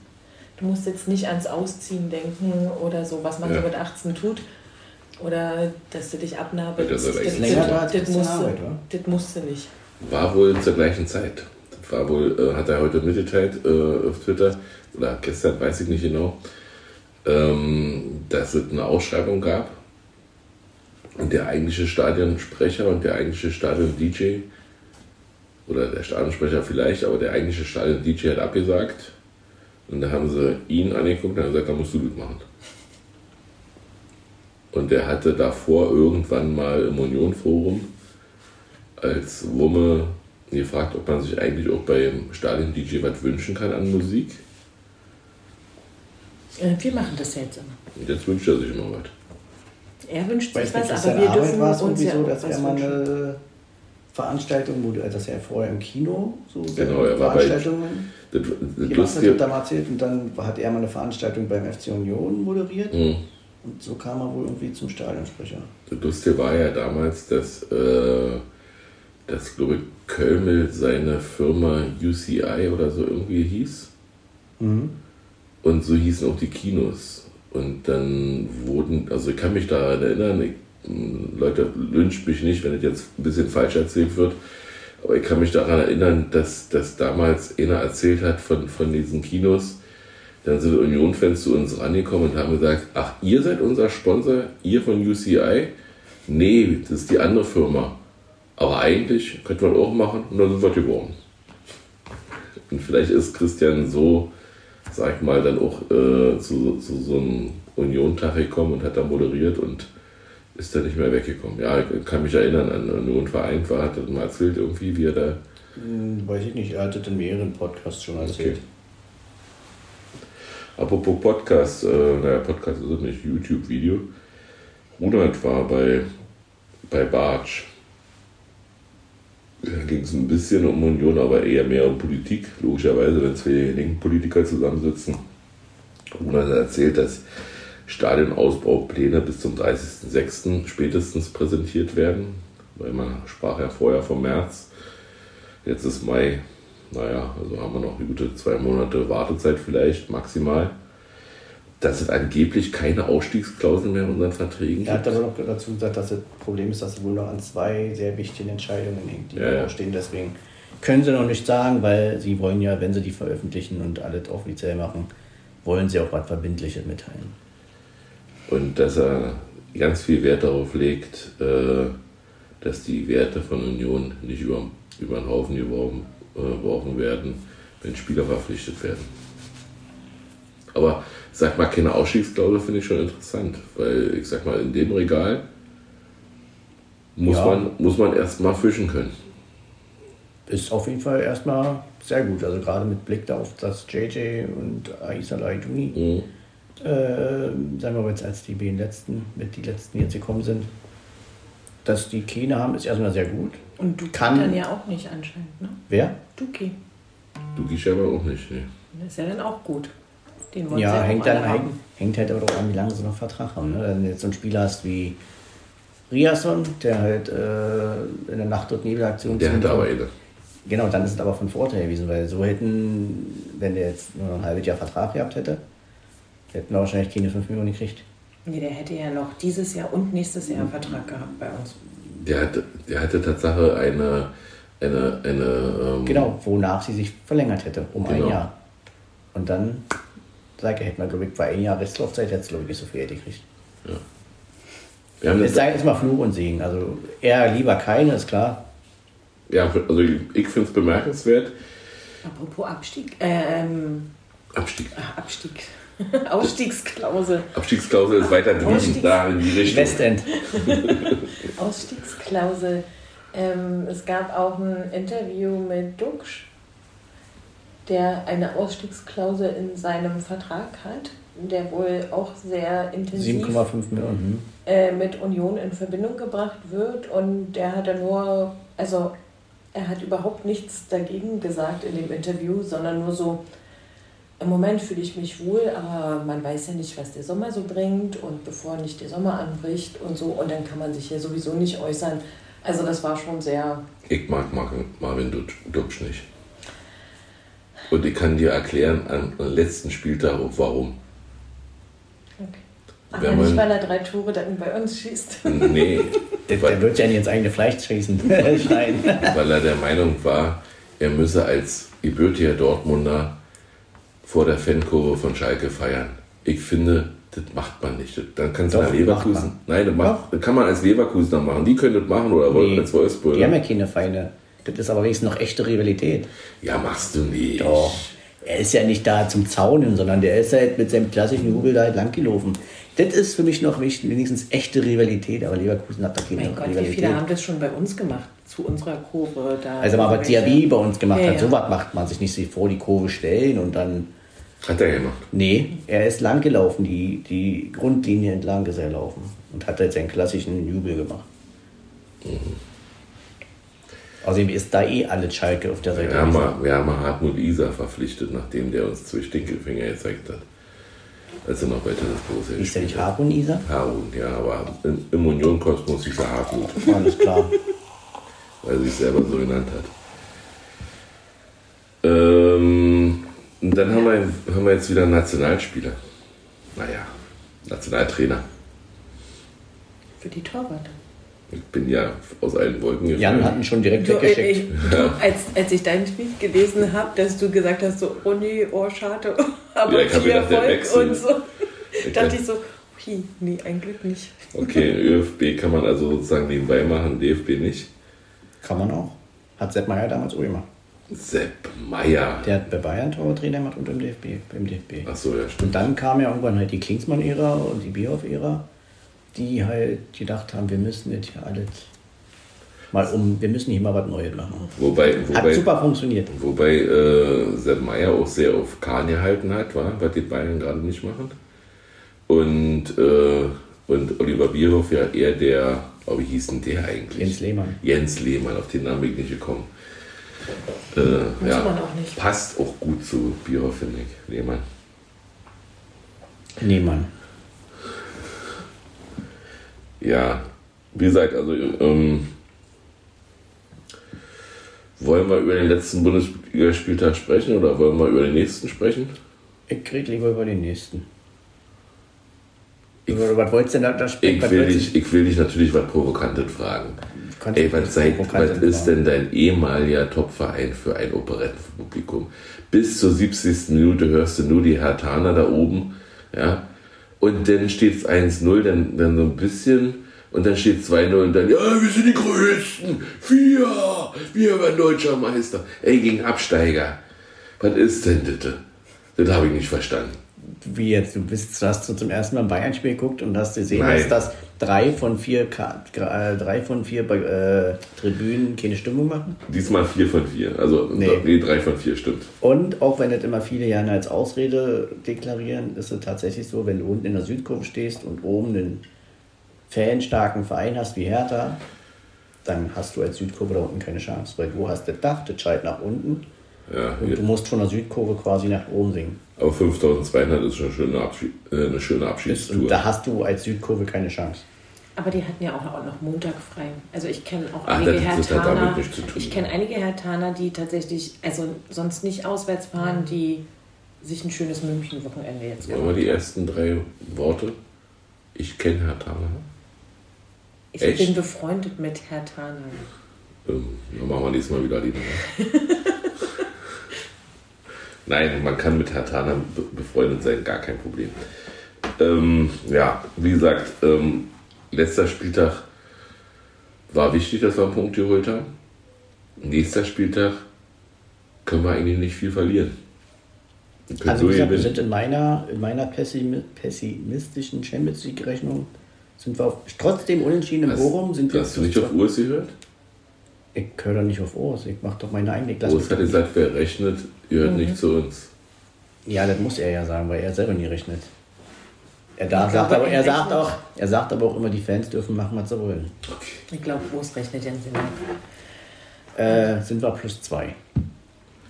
du musst jetzt nicht ans Ausziehen denken oder so, was man Ja. so mit 18 tut. Oder dass du dich abnabelst. Das Das- länger das- das? Das musst du nicht. War wohl zur gleichen Zeit. War wohl, äh, hat er heute mitgeteilt äh, auf Twitter, oder gestern, weiß ich nicht genau, ähm, dass es eine Ausschreibung gab. Und der eigentliche Stadionsprecher und der eigentliche Stadion-DJ, oder der Stadionsprecher vielleicht, aber der eigentliche Stadion-DJ hat abgesagt. Und da haben sie ihn angeguckt und haben gesagt, da musst du das machen. Und der hatte davor irgendwann mal im Union-Forum als Wumme gefragt, ob man sich eigentlich auch beim Stadion-DJ was wünschen kann an Musik. Äh, Wir machen das jetzt immer. Und jetzt wünscht er sich noch was. Er wünscht sich was, aber wir Arbeit dürfen war es uns irgendwie ja so, dass was er mal eine Veranstaltung, wo er das ja vorher im Kino, so Genau, er war bei- Veranstaltungen Das, das hat, Lustige, hat er mal erzählt und dann hat er mal eine Veranstaltung beim FC Union moderiert Hm. und so kam er wohl irgendwie zum Stadionsprecher. das Lustige war ja damals, dass, äh, dass glaube ich, Kölmel seine Firma UCI oder so irgendwie hieß. Und so hießen auch die Kinos. Und dann wurden, also ich kann mich daran erinnern, ich, Leute, lyncht mich nicht, wenn es jetzt ein bisschen falsch erzählt wird, aber ich kann mich daran erinnern, dass, dass damals einer erzählt hat von, von diesen Kinos, dann sind Union-Fans zu uns rangekommen und haben gesagt, ach, ihr seid unser Sponsor, ihr von UCI? Nee, das ist die andere Firma. Aber eigentlich könnte man auch machen und dann sind wir geworden. Und vielleicht ist Christian so, sag ich mal, dann auch äh, zu, zu so einem Union-Tag gekommen und hat da moderiert und ist dann nicht mehr weggekommen. Ja, ich kann mich erinnern an Union Verein, war, hat er mal erzählt irgendwie, wie er da. Hm, weiß ich nicht, er hat das in mehreren Podcasts schon erzählt. Okay. Apropos Podcast, äh, naja, Podcast ist nicht, YouTube-Video. Ronald war bei, bei Bartsch. Da ging es ein bisschen um Union, aber eher mehr um Politik. Logischerweise, wenn zwei linken Politiker zusammensitzen. Ronald hat erzählt, dass Stadionausbaupläne bis zum 30.06. spätestens präsentiert werden. Weil man sprach ja vorher vom März. Jetzt ist Mai. Naja, also haben wir noch eine gute zwei Monate Wartezeit vielleicht, maximal. Dass es angeblich keine Ausstiegsklauseln mehr in unseren Verträgen Er hat aber noch dazu gesagt, dass das Problem ist, dass er wohl noch an zwei sehr wichtigen Entscheidungen hängt, die Ja, ja. stehen. Deswegen können sie noch nicht sagen, weil sie wollen ja, wenn sie die veröffentlichen und alles offiziell machen, wollen sie auch was Verbindliches mitteilen. Und dass er ganz viel Wert darauf legt, äh, dass die Werte von Union nicht über, über den Haufen geworfen, äh, geworfen werden, wenn Spieler verpflichtet werden. Aber sag mal, keine Ausstiegsklausel finde ich schon interessant, weil ich sag mal, in dem Regal muss Ja. man, muss man erst mal fischen können. Ist auf jeden Fall erstmal sehr gut. Also gerade mit Blick darauf, dass JJ und Aisa Laiduni, Mhm. äh, sagen wir mal jetzt als die beiden letzten, mit die letzten jetzt gekommen sind, dass die keine haben, ist erstmal sehr gut. Und du Kann- dann ja auch nicht anscheinend, ne? Wer? Duki. Du gehst aber auch nicht. Ne? Das ist ja dann auch gut. Den wollen sie Ja, hängt, dann, haben. hängt, hängt halt aber auch an, wie lange sie noch Vertrag haben. Ne? Wenn du jetzt so einen Spieler hast wie Riasson, der halt äh, in der Nacht- und Nebelaktion Der hatte aber eine. Genau, dann ist es aber von Vorteil gewesen, weil so hätten, wenn der jetzt nur noch ein halbes Jahr Vertrag gehabt hätte, hätten wir wahrscheinlich keine 5 Millionen gekriegt. Nee, der hätte ja noch dieses Jahr und nächstes Jahr einen Vertrag gehabt bei uns. Der hatte, der hatte Tatsache eine, eine, eine ähm, Genau, wonach sie sich verlängert hätte, um Genau. ein Jahr. Und dann, sag ich, hätte man, glaube ich, bei ein Jahr Restlaufzeit jetzt, glaube ich, nicht so viel gekriegt. wir haben Es das, sei jetzt mal Fluch und Segen. Also eher lieber keine, ist klar. ja, also ich, finde es bemerkenswert. Apropos Abstieg, ähm, Abstieg. ach, Abstieg, *laughs* Ausstiegsklausel. Abstiegsklausel ist weiter drüben, Ausstiegs- da in die Richtung. Westend. *laughs* Ausstiegsklausel. Ähm, es gab auch ein Interview mit Duxch, der eine Ausstiegsklausel in seinem Vertrag hat, der wohl auch sehr intensiv 7,5 Millionen. äh, mit Union in Verbindung gebracht wird und der hat dann nur, also er hat überhaupt nichts dagegen gesagt in dem Interview, sondern nur so, im Moment fühle ich mich wohl, aber man weiß ja nicht, was der Sommer so bringt und bevor nicht der Sommer anbricht und so und dann kann man sich ja sowieso nicht äußern. Also das war schon sehr, Ich mag Mar- Marvin Dutsch nicht. Und ich kann dir erklären am am letzten Spieltag auch warum. aber Wenn nicht, weil er drei Tore dann bei uns schießt. *laughs* Nee, Der, der weil, wird ja nicht ins eigene Fleisch schießen. *laughs* Weil er der Meinung war, er müsse als gebürtiger Dortmunder vor der Fankurve von Schalke feiern. Ich finde, das macht man nicht. Dann kannst du Leverkusen. Nein, das, macht, das kann man als Leverkusener machen. Die können das machen oder Nee, als Wolfsburg. Die haben ja keine Feinde. Das ist aber wenigstens noch echte Rivalität. Ja, machst du nicht. Doch. Er ist ja nicht da zum Zaunen, sondern der ist halt mit seinem klassischen Jubel da halt langgelaufen. Das ist für mich noch wichtig, wenigstens echte Rivalität, aber Leverkusen hat da keine Mein Gott, wie Rivalität. viele haben das schon bei uns gemacht, zu unserer Kurve da. also aber was Diaby bei uns gemacht Ja, hat, ja. sowas macht man sich nicht so vor die Kurve stellen und dann. Hat er gemacht. Nee, er ist lang gelaufen, die, die Grundlinie entlang ist er laufen und hat jetzt seinen klassischen Jubel gemacht. Außerdem ist da eh alle Schalke auf der Seite. Wir haben, mal, wir haben mal Hartmut Isa verpflichtet, nachdem der uns zwei Stinkefinger gezeigt hat. Als er noch bei Tennis Borussia Ist der nicht. Harun Isa? Harun, ja, aber im, im Union-Kosmos hieß er Hartmut, Alles klar. *laughs* weil er sich selber so genannt hat. Ähm, und dann haben wir, haben wir jetzt wieder einen Nationalspieler. Naja, Nationaltrainer. Für die Torwarte. Ich bin ja aus allen Wolken gefallen. Jan hat ihn schon direkt Du, äh, weggeschickt. ich, du, als, als ich deinen Tweet gelesen habe, dass du gesagt hast, so, oh nee, oh schade, *laughs* aber Ja, ich viel Erfolg und so. dachte ich so, hui, nee, ein Glück nicht. Okay, *laughs* ÖFB kann man also sozusagen nebenbei machen, DFB nicht. Kann man auch. Hat Sepp Meier damals auch gemacht. Sepp Meier. Der hat bei Bayern Torwarttrainer gemacht und im DFB, beim DFB. Ach so, ja, stimmt. Und dann kam ja irgendwann halt die Klinsmann-Ära und die Bierhoff-Ära, die halt gedacht haben, wir müssen jetzt hier alles mal um, wir müssen hier mal was Neues machen. Wobei, Hat wobei, super funktioniert. wobei äh, Sepp Meier auch sehr auf Kahn gehalten hat, war, was die Bayern gerade nicht machen. Und, äh, und Oliver Bierhoff ja eher der, oh, wie hieß denn der eigentlich? Jens Lehmann. Jens Lehmann, auf den Namen bin ich nicht gekommen. Äh, Muss ja, man auch nicht. passt auch gut zu Bierhoff, finde ich. Lehmann. Lehmann. Ja, wie gesagt, also ähm, wollen wir über den letzten Bundesligaspieltag sprechen oder wollen wir über den nächsten sprechen? Ich krieg lieber über den nächsten. Über, was wolltest du denn da, sprechen? Ich will, dich, ich will dich natürlich was Provokantes fragen. Ey, was, seid, was ist denn dein ehemaliger Topverein für ein Operettenpublikum? Bis zur 70. Minute hörst du nur die Hertaner da oben, ja, und dann steht es 1-0, dann, dann so ein bisschen, und dann steht 2-0 und dann, ja, wir sind die Größten, wir, wir werden deutscher Meister. Ey, gegen Absteiger. Was ist denn das? Das habe ich nicht verstanden. Wie jetzt? Du bist, hast du zum ersten Mal ein Bayern-Spiel geguckt und hast gesehen, Nein. dass das drei von vier, Ka- äh, drei von vier äh, Tribünen keine Stimmung machen? Diesmal 4 von 4, also Nee. nee, 3 von 4 stimmt. Und auch wenn das immer viele Jahre als Ausrede deklarieren, ist es tatsächlich so, wenn du unten in der Südkurve stehst und oben einen fanstarken Verein hast wie Hertha, dann hast du als Südkurve da unten keine Chance. Weil du hast das Dach, das schallt nach unten Ja, und du musst von der Südkurve quasi nach oben singen. Aber 5200 ist schon eine schöne, Abschied, äh, eine schöne Und Abschiedstour. da hast du als Südkurve keine Chance. Aber die hatten ja auch noch Montag frei. Also ich kenne auch Ach, einige Hertaner. damit nichts zu tun. Ich kenne einige Hertaner, die tatsächlich, also sonst nicht auswärts fahren, die sich ein schönes München-Wochenende jetzt Wollen wir die ersten drei Worte? Ich kenne Herr Thaler. Ich echt? bin befreundet mit Hertanern. Ähm, dann machen wir diesmal wieder Lieder. *laughs* Nein, man kann mit be befreundet sein, gar kein Problem. Ähm, ja, wie gesagt, ähm, letzter Spieltag war wichtig, dass wir einen Punkt geholt haben. nächster Spieltag können wir eigentlich nicht viel verlieren. Also so wie gesagt, wir sind in meiner, in meiner pessimi- pessimistischen Champions League Rechnung sind wir auf, trotzdem unentschieden im Hast- Bochum sind wir Hast du nicht auf. Urs gehört? Ich höre doch nicht auf Urs, ich mache doch meine eigene Klasse. Urs hat gesagt, wer rechnet, gehört Mhm. nicht zu uns. Ja, das muss er ja sagen, weil er selber nie rechnet. Er, da Ich sagt aber, er sagt auch, er sagt aber auch immer, die Fans dürfen machen, was sie wollen. Ich glaube, Urs rechnet ja nicht. Äh, sind wir plus zwei.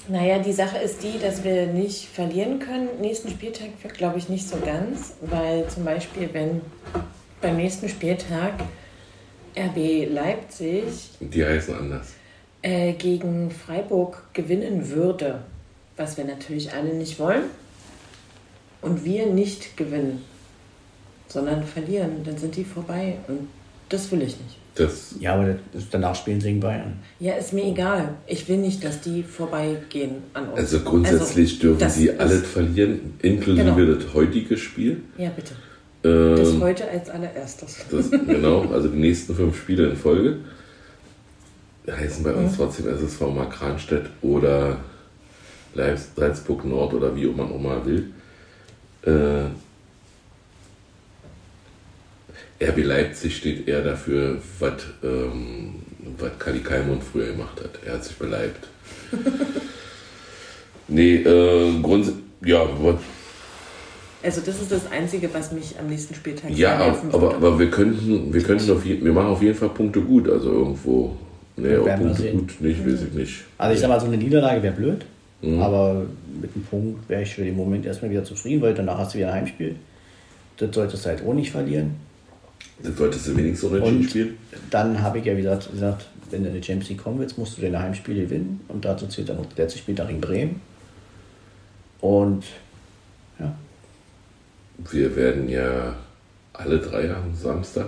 Naja, die Sache ist die, dass wir nicht verlieren können. Nächsten Spieltag glaube ich nicht so ganz, weil zum Beispiel, wenn beim nächsten Spieltag RB Leipzig Die heißen anders. äh, gegen Freiburg gewinnen würde, was wir natürlich alle nicht wollen, und wir nicht gewinnen, sondern verlieren, dann sind die vorbei und das will ich nicht. Das, Ja, aber danach spielen sie gegen Bayern. Ja, ist mir egal. Ich will nicht, dass die vorbeigehen an uns. also grundsätzlich Also, dürfen sie alles verlieren, inklusive Genau. das heutige Spiel. Ja, bitte. Das Ähm, heute als allererstes. Das, genau, also die nächsten fünf Spiele in Folge heißen bei uns trotzdem SSV Markranstädt oder Salzburg Nord oder wie man auch mal will. Äh, RB Leipzig steht eher dafür, was ähm, was Kali Kalmund früher gemacht hat. Er hat sich beleibt. *laughs* nee, äh, Grund, ja, was Also das ist das Einzige, was mich am nächsten Spieltag Ja, sehr nerven aber, würde. aber wir könnten, wir könnten auf jeden, wir machen auf jeden Fall Punkte gut, also irgendwo. Nee, wir Punkte gut nicht, weiß ich nicht. Also ich sag mal, so eine Niederlage wäre blöd, Mhm. aber mit einem Punkt wäre ich für den Moment erstmal wieder zufrieden, weil danach hast du wieder ein Heimspiel. Das solltest du halt auch nicht verlieren. Das solltest du wenigstens unentschieden Und spielen. dann habe ich ja wie gesagt, gesagt, wenn du in die Champions League kommen willst, musst du deine Heimspiele gewinnen und dazu zählt dann noch der letzte Spieltag in Bremen. Und Wir werden ja alle drei am Samstag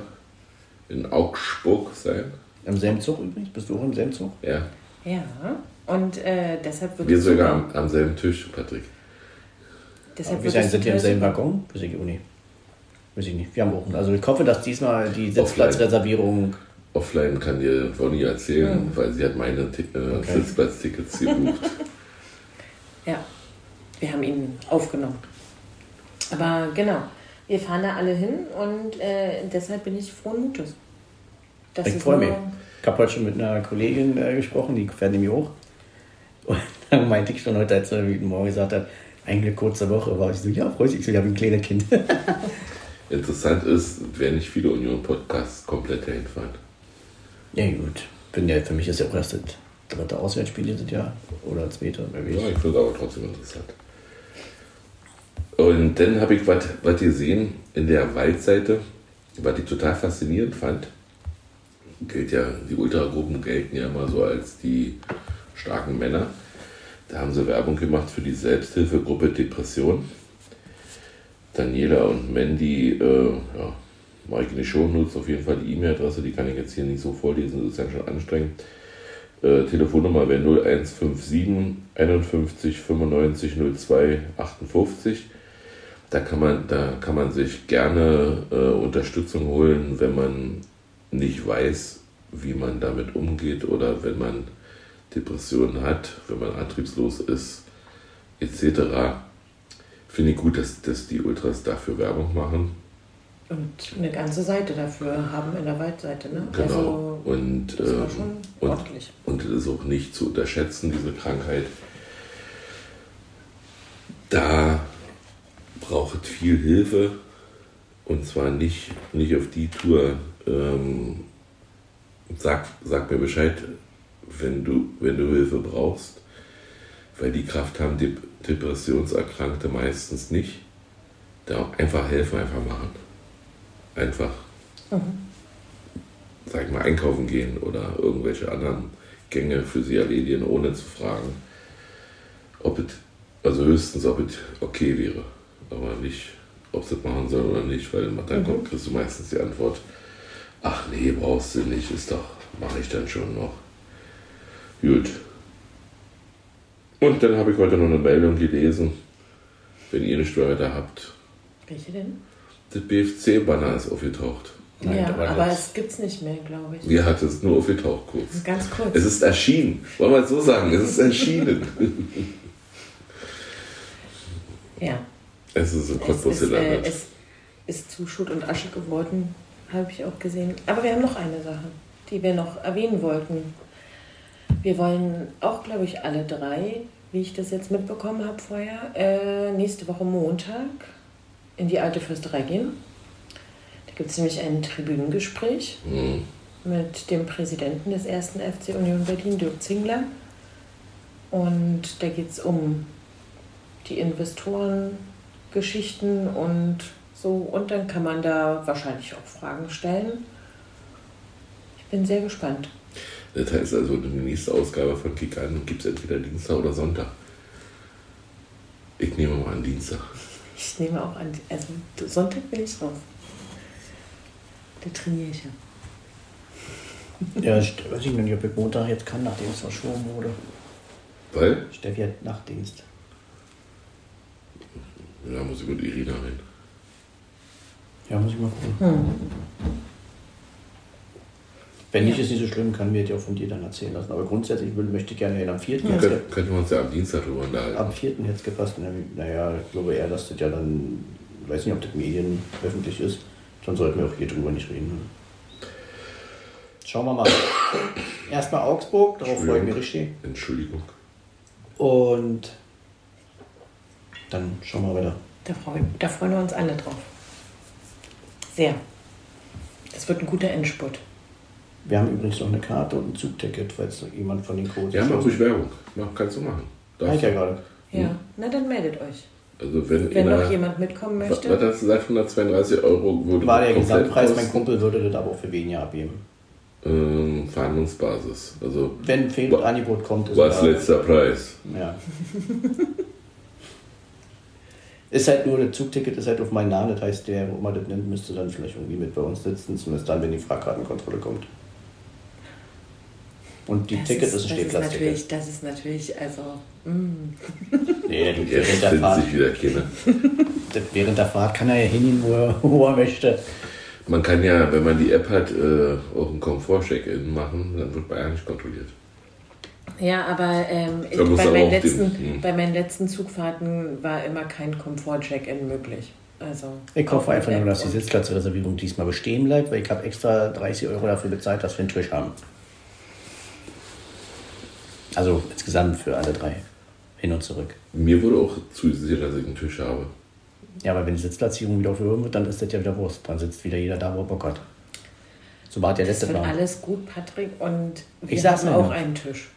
in Augsburg sein. im selben Zug übrigens, bist du auch im selben Zug? Ja, Ja, und äh, deshalb wird wir sogar am, am selben Tisch, Patrick. Deshalb Wir wird sind, wir im selben. Waggon? Weiß ich auch nicht. Weiß ich nicht. Wir haben auch. Also ich hoffe, dass diesmal die Sitzplatzreservierung. Offline kann dir Ronny erzählen, weil sie hat meine äh, Okay. Sitzplatztickets gebucht. *laughs* Ja, wir haben ihn aufgenommen. Aber genau, wir fahren da alle hin und äh, deshalb bin ich frohen Mutes. Das Ich ist freue mich. Ich habe heute schon mit einer Kollegin äh, gesprochen, die fährt nämlich hoch. *laughs* Und dann meinte ich schon heute, als sie heute Morgen gesagt hat, eine kurze Woche, war ich so, ja, freut sich, ich habe ein kleines Kind. *laughs* Interessant ist, werden nicht viele Union-Podcasts komplett dahin fahren. ja gut, bin ja, für mich ist ja auch erst das dritte Auswärtsspiel dieses Jahr oder das zweite, wer weiß. Ja, ich finde es aber trotzdem interessant. Und dann habe ich was gesehen in der Waldseite, was ich total faszinierend fand. Gilt ja, die Ultragruppen gelten ja immer so als die starken Männer. Da haben sie Werbung gemacht für die Selbsthilfegruppe Depression. Daniela und Mandy, äh, ja, mache ich in die Shownotes auf jeden Fall die E-Mail-Adresse, die kann ich jetzt hier nicht so vorlesen, das ist ja schon anstrengend. Äh, Telefonnummer wäre 0157 51 95 02 58. Da kann man, da kann man sich gerne äh, Unterstützung holen, wenn man nicht weiß, wie man damit umgeht oder wenn man Depressionen hat, wenn man antriebslos ist, etc. Finde ich gut, dass, dass die Ultras dafür Werbung machen. Und eine ganze Seite dafür haben in der Waldseite. Ne? Genau. Also, und, das war ähm, schon und, ordentlich. und es ist auch nicht zu unterschätzen, diese Krankheit. Da braucht viel Hilfe und zwar nicht, nicht auf die Tour. Ähm, sag, sag mir Bescheid, wenn du, wenn du Hilfe brauchst, weil die Kraft haben Dep Depressionserkrankte meistens nicht. Da einfach helfen, einfach machen. Einfach sag ich mal, einkaufen gehen oder irgendwelche anderen Gänge für sie erledigen, ohne zu fragen, ob es, also höchstens, ob es okay wäre, aber nicht, ob sie es machen sollen oder nicht, weil dann kommt, kriegst du meistens die Antwort, ach nee, brauchst du nicht, ist doch, mache ich dann schon noch. Gut. Und dann habe ich heute noch eine Meldung gelesen, wenn ihr eine Steuer da habt, Welche denn? das BFC-Banner ist aufgetaucht. Nein, ja, aber aber, das- es gibt's nicht mehr, glaube ich. Wie hat es nur aufgetaucht kurz? Ganz kurz. Es ist erschienen. Wollen wir es so sagen? Es ist erschienen. *laughs* ja. Es ist ein Es Cottbus ist, äh, es ist zu Schutt und Asche geworden, habe ich auch gesehen. Aber wir haben noch eine Sache, die wir noch erwähnen wollten. Wir wollen auch, glaube ich, alle drei, wie ich das jetzt mitbekommen habe vorher, äh, nächste Woche Montag in die alte Fürsterei gehen. Da gibt es nämlich ein Tribünengespräch Hm. mit dem Präsidenten des ersten FC Union Berlin, Dirk Zingler. Und da geht es um die Investorengeschichten und so. Und dann kann man da wahrscheinlich auch Fragen stellen. Ich bin sehr gespannt. Das heißt also, die nächste Ausgabe von Kick an gibt es entweder Dienstag oder Sonntag. Ich nehme mal an Dienstag. Ich nehme auch an, also Sonntag bin ich raus. Da trainiere ich ja. Ja, ich weiß ich noch nicht, ob ich Montag jetzt kann, nachdem es verschoben wurde. Weil? Steffi hat Nachtdienst. Ja, muss ich mit Irina rein. Ja, muss ich mal gucken. Hm. Wenn nicht, Ja. ist nicht so schlimm, kann mir die auch von dir dann erzählen lassen. Aber grundsätzlich will, möchte ich gerne hin. Am 4. Ja. hätte Kön könnten wir uns ja am Dienstag drüber unterhalten. Am 4. hätte es gepasst. Na, Naja, ich glaube eher, dass das ja dann, ich weiß nicht, ob das Medien öffentlich ist. Dann sollten wir auch hier drüber nicht reden. Schauen wir mal. Erstmal Augsburg, darauf freue ich mich richtig. Entschuldigung. Und dann schauen wir weiter. Da freuen, da freuen wir uns alle drauf. Sehr. Das wird ein guter Endspurt. Wir haben übrigens noch eine Karte und ein Zugticket, falls noch jemand von den Codes. Ja, mach ruhig Werbung. Mach, kannst du machen. Mach Darfst ich ja gerade. Ja, na dann meldet euch. Also wenn, Wenn noch jemand mitkommen möchte. was hast du gesagt? 132 Euro würde War der Gesamtpreis, mein. Kumpel würde das aber auch für weniger abgeben. Ähm, Verhandlungsbasis. Also Wenn ein Angebot kommt, ist was er- letzter Preis? Ja. *laughs* ist halt nur, das Zugticket ist halt auf meinen Namen, das heißt, der, wo man das nennt, müsste dann vielleicht irgendwie mit bei uns sitzen, zumindest dann, wenn die Fahrkartenkontrolle kommt. Und die Das Ticket ist, das ein ist Stehplatzticket. natürlich, das ist natürlich, also, mm. *laughs* Nee, du, Jetzt während, der Fahrt, sich wieder *laughs* das- während der Fahrt kann er ja hingehen, wo er, wo er möchte. Man kann ja, wenn man die App hat, äh, auch einen Komfort-Check-In machen, dann wird Bayern nicht kontrolliert. Ja, aber ähm, ich, bei, meinen auch den- letzten, hm. bei meinen letzten Zugfahrten war immer kein Komfort-Check-In möglich. Also, Ich hoffe einfach nur, dass die Sitzplatzreservierung diesmal bestehen bleibt, weil ich habe extra 30 Euro dafür bezahlt, dass wir einen Tisch haben. Also insgesamt für alle drei. Hin und zurück. Mir wurde auch zusichert, dass ich einen Tisch habe. Ja, aber wenn die Sitzplatzierung wieder aufgehoben wird, dann ist das ja wieder Wurst. Dann sitzt wieder jeder da, wo er Bock hat. So war der Das letzte wird Mal. alles gut, Patrick, und wir Ich haben auch einen Tisch.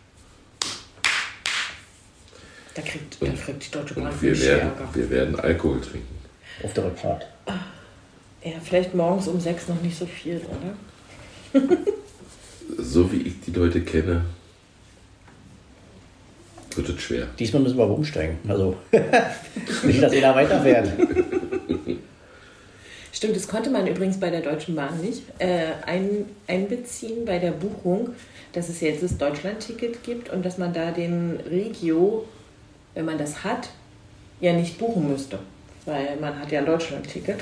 Da kriegt, da Und- kriegt die Deutsche Bahn wir richtig werden, Ärger. wir werden Alkohol trinken. Auf der Rückfahrt. Ja, vielleicht morgens um sechs noch nicht so viel, oder? *laughs* So wie ich die Leute kenne, wird es schwer. Diesmal müssen wir aber umsteigen. Also *laughs* nicht, dass ihr da weiterfährt. Stimmt, das konnte man übrigens bei der Deutschen Bahn nicht äh, ein, einbeziehen bei der Buchung, dass es jetzt das Deutschland-Ticket gibt und dass man da den Regio, wenn man das hat, ja nicht buchen müsste. Weil man hat ja ein Deutschland-Ticket.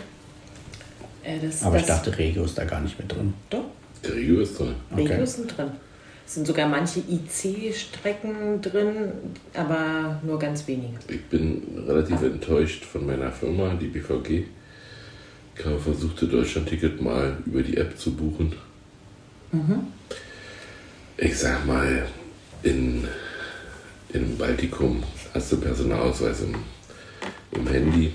Äh, das, Aber ich das, dachte, Regio ist da gar nicht mit drin. Doch, Der Regio ist drin. Okay. sind drin. Es sind sogar manche IC-Strecken drin, aber nur ganz wenige. Ich bin relativ enttäuscht von meiner Firma, die BVG. Ich habe versucht, das Deutschland-Ticket mal über die App zu buchen. Ich sag mal, in, im Baltikum hast du Personalausweis im, im Handy.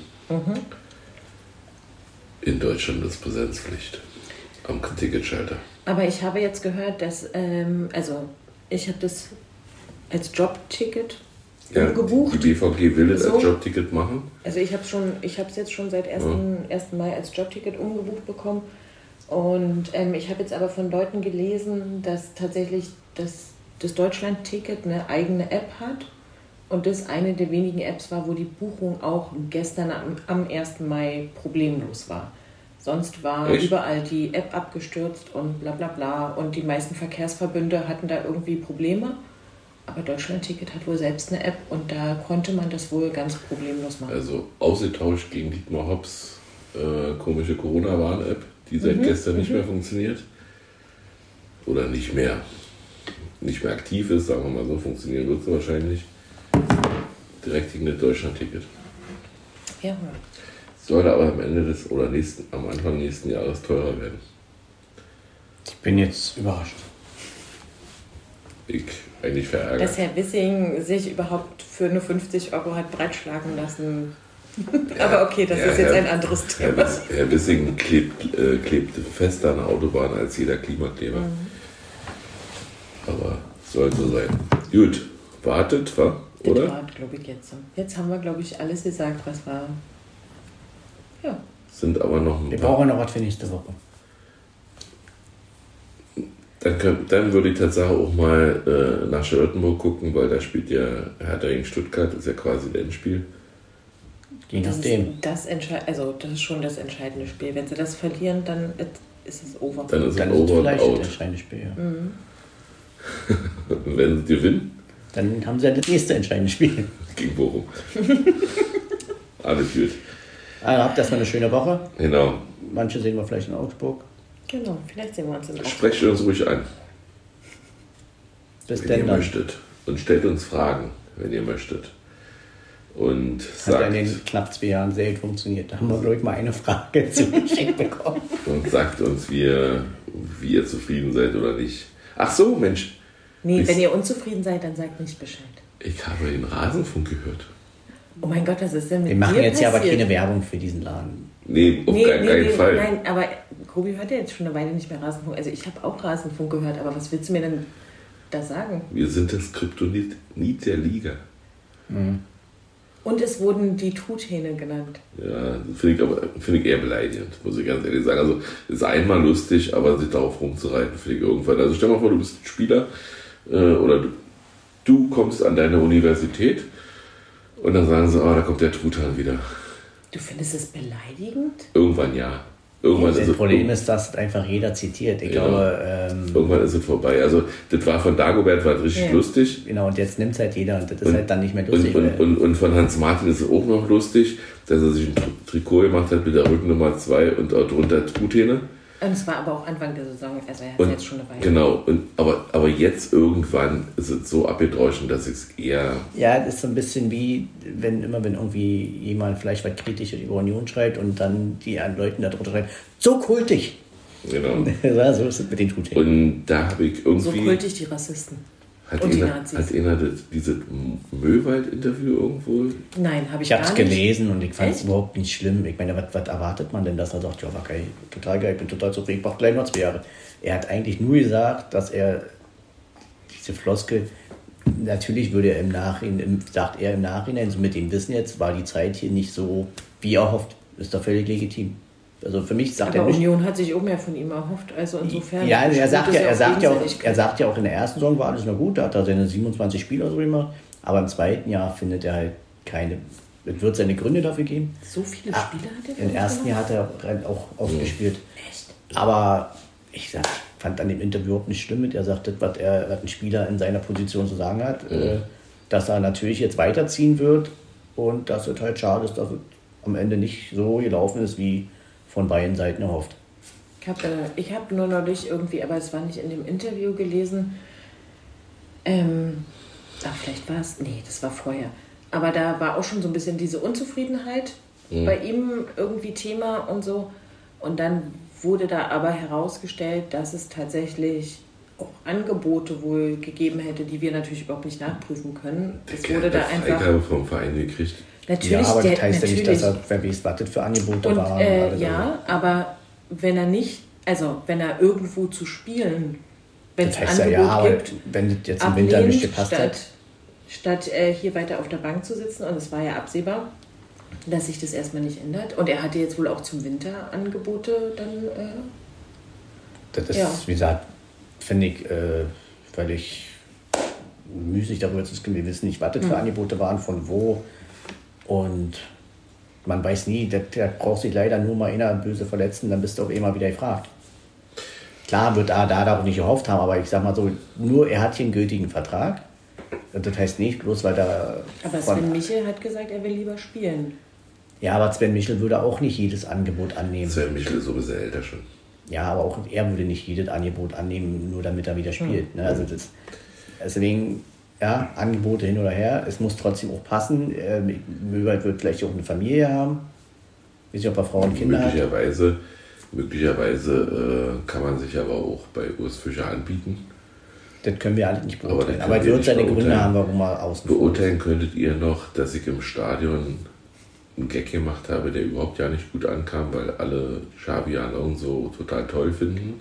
In Deutschland ist Präsenzpflicht am Ticketschalter. Aber ich habe jetzt gehört, dass, ähm, also ich habe das als Jobticket Ja, umgebucht. die BVG will das So. als Jobticket machen. Also ich habe schon, ich habe es jetzt schon seit 1. 1. Mai als Jobticket umgebucht bekommen. Und ähm, ich habe jetzt aber von Leuten gelesen, dass tatsächlich das, das Deutschland-Ticket eine eigene App hat. Und das eine der wenigen Apps war, wo die Buchung auch gestern am, am 1. Mai problemlos war. Sonst war Echt? überall die App abgestürzt und bla bla bla. Und die meisten Verkehrsverbünde hatten da irgendwie Probleme. Aber Deutschland-Ticket hat wohl selbst eine App und da konnte man das wohl ganz problemlos machen. Also ausgetauscht gegen Dietmar Hopps äh, komische Corona-Warn-App. die seit gestern nicht mehr funktioniert. Oder nicht mehr, nicht mehr aktiv ist, sagen wir mal so, funktionieren wird sie wahrscheinlich. Direktsignet Deutschland-Ticket. Ja. Soll aber am Ende des oder nächsten, am Anfang nächsten Jahres teurer werden. Ich bin jetzt überrascht. Ich eigentlich verärgert. Dass Herr Wissing sich überhaupt für nur 50 Euro hat breitschlagen lassen. Aber okay, das Ja, ist jetzt Herr- ein anderes Herr, Thema. Wiss, Herr Wissing klebt, äh, klebt fester an der Autobahn als jeder Klimakleber. Mhm. Aber soll so sein. Gut, wartet, wa? Das oder? war, glaube ich, jetzt so. Jetzt haben wir, glaube ich, alles gesagt, was war. Ja. Sind aber noch ein Wir paar. brauchen noch was für nächste Woche. Dann, könnt, dann würde ich tatsächlich auch mal äh, nach Charlottenburg gucken, weil da spielt ja Hertha gegen Stuttgart, das ist ja quasi ein Endspiel. Je Das nachdem. ist, das also, das ist schon das entscheidende Spiel. Wenn sie das verlieren, dann ist es over. Dann ist es ist over und vielleicht das out. entscheidende Spiel. Ja. Und *laughs* wenn sie gewinnen, Dann haben sie ja das nächste entscheidende Spiel. gegen Bochum. Alles gut. Also habt erstmal eine schöne Woche. Genau. Manche sehen wir vielleicht in Augsburg. Genau, vielleicht sehen wir uns in Augsburg. Sprecht uns ruhig an, Bis wenn ihr denn dann. möchtet. Und stellt uns Fragen, wenn ihr möchtet. Und Hat ja sagt, in den knapp zwei Jahren sehr gut funktioniert. Da haben wir, glaube ich, mal eine Frage *laughs* zugeschickt bekommen. und sagt uns, wie ihr, wie ihr zufrieden seid oder nicht. Ach so, Mensch. Nee, Ich- wenn ihr unzufrieden seid, dann sagt nicht Bescheid. Ich habe den Rasenfunk gehört. Oh mein Gott, was ist denn mit Wir machen dir jetzt ja aber keine Werbung für diesen Laden. Nee, auf Nee, keinen, nee, keinen nee, Fall. nein, aber Kobi hört ja jetzt schon eine Weile nicht mehr Rasenfunk. Also ich habe auch Rasenfunk gehört, aber was willst du mir denn da sagen? Wir sind das Kryptonit Niet der Liga. Und es wurden die Truthähne genannt. Ja, finde ich aber finde ich eher beleidigend, muss ich ganz ehrlich sagen. Also ist einmal lustig, aber sich darauf rumzureiten, finde ich irgendwann. Also stell mal vor, du bist Spieler äh, oder du, du kommst an deine Universität und dann sagen sie, oh, da kommt der Truthahn wieder. Du findest es beleidigend? Irgendwann ja. Irgendwann ist, Das es, Problem ist, dass einfach jeder zitiert. Ich Ja. glaube, ähm, irgendwann ist es vorbei. Also das war von Dagobert war das richtig Ja. lustig. genau, und jetzt nimmt es halt jeder und das ist Und- halt dann nicht mehr Und, lustig. und, weil- und, und von Hans Martin ist es auch noch lustig, dass er sich ein Tri- Trikot gemacht hat mit der Rückennummer 2 und darunter Truthähne. Und es war aber auch Anfang der Saison, also er hat Und, jetzt schon eine Weile. Genau, und, aber, aber jetzt irgendwann ist es so abgedroschen, dass ich es eher. Ja, das ist so ein bisschen wie, wenn immer, wenn irgendwie jemand vielleicht was Kritisches über Union schreibt und dann die anderen Leuten da drunter schreiben, so kultig. Genau. *laughs* So ist es mit den Tuteen. Und da habe ich So irgendwie. kultig die Rassisten. Hat und die einer, Nazis. hat einer das, dieses Möwald-Interview irgendwo? Nein, habe ich, Ich habe es gelesen und ich fand es überhaupt nicht schlimm. Ich meine, was, was erwartet man denn, dass er sagt, ja, war geil, total geil, ich bin total zufrieden, ich mach gleich noch zwei Jahre. Er hat eigentlich nur gesagt, dass er diese Floskel, natürlich würde er im Nachhinein, sagt er im Nachhinein, so mit dem Wissen jetzt, war die Zeit hier nicht so, wie er hofft. Ist doch völlig legitim. Also für mich sagt Aber er nicht. Union hat sich auch mehr von ihm erhofft. Also insofern. Ja, er sagt ja, er auch sagt ja, auch, er sagt ja auch in der ersten Saison war alles noch gut, da hat er seine 27 Spiele so gemacht, aber im zweiten Jahr findet er halt keine, es wird seine Gründe dafür geben. So viele Ah, Spiele hat er? Im ersten gemacht? Jahr hat er auch oft gespielt. Echt? Aber ich sag, fand an dem Interview überhaupt nicht schlimm mit. Er sagte, was er was ein Spieler in seiner Position zu sagen hat, äh, dass er natürlich jetzt weiterziehen wird und dass es halt schade ist, dass es am Ende nicht so gelaufen ist, wie von beiden Seiten erhofft. Ich habe äh, hab nur neulich irgendwie, aber es war nicht in dem Interview gelesen. Ähm, ach, vielleicht war es. Nee, das war vorher. Aber da war auch schon so ein bisschen diese Unzufriedenheit bei ihm irgendwie Thema und so. Und dann wurde da aber herausgestellt, dass es tatsächlich auch Angebote wohl gegeben hätte, die wir natürlich überhaupt nicht nachprüfen können. Es wurde da einfach. Freigabe vom Verein gekriegt. Natürlich, ja, aber der, das heißt ja nicht, dass er, wer weiß, das für Angebote Und waren. äh, ja, aber wenn er nicht, also wenn er irgendwo zu spielen, wenn es das ein heißt ja, Angebot ja, gibt, wenn das jetzt im Winter nicht gepasst statt, hat. statt äh, hier weiter auf der Bank zu sitzen, und es war ja absehbar, dass sich das erstmal nicht ändert. Und er hatte jetzt wohl auch zum Winter Angebote dann. Äh, Das ist, Ja. wie gesagt, finde ich äh, völlig müßig darüber zu diskutieren. Wir wissen nicht, was das für Angebote waren, von wo. Und man weiß nie, der, der braucht sich leider nur mal einer böse verletzen, dann bist du auch immer wieder gefragt. Klar wird er da darauf nicht gehofft haben, aber ich sag mal so, nur er hat hier einen gültigen Vertrag. Und das heißt nicht, bloß weil er aber von- Sven Michel hat gesagt, er will lieber spielen. Ja, aber Sven Michel würde auch nicht jedes Angebot annehmen. Sven Michel ist so ein bisschen älter schon. Ja, aber auch er würde nicht jedes Angebot annehmen, nur damit er wieder spielt. Ne? Also das, deswegen, ja, Angebote hin oder her, es muss trotzdem auch passen. Ähm, Möwald wird vielleicht auch eine Familie haben. Ich weiß nicht, ob er Frau und Kinder hat. Möglicherweise, möglicherweise äh, kann man sich aber auch bei Urs Fischer anbieten. Das können wir alle nicht Aber beurteilen. Aber, können er wir wird nicht seine Gründe haben, warum er außen. Beurteilen könntet ihr noch, dass ich im Stadion einen Gag gemacht habe, der überhaupt ja nicht gut ankam, weil alle Xabi Alonso total toll finden.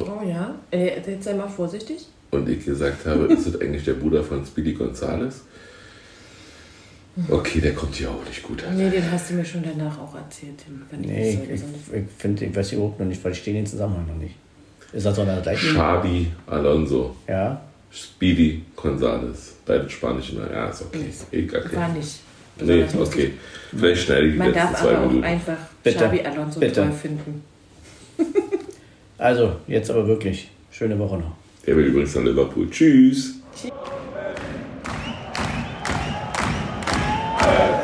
Oh ja, äh, jetzt sei mal vorsichtig. Und ich gesagt habe, ist das eigentlich der Bruder von Speedy Gonzales? Okay, der kommt hier auch nicht gut an. Nee, den hast du mir schon danach auch erzählt. Tim, wenn ich Nee, ich, so- ich, ich finde, ich weiß überhaupt noch nicht, weil ich stehe den Zusammenhang noch nicht. Ist das so eine gleiche? Xabi Alonso, Ja. Speedy Gonzales, beide Spanischen. Ja, ist okay. Egal. War nicht. Nee, okay. Vielleicht schneide ich die Man letzten darf zwei aber auch Minuten. einfach. Xabi Alonso Bitte. toll finden. Also, jetzt aber wirklich. Schöne Woche noch. Der will übrigens nach Liverpool. Tschüss. Werte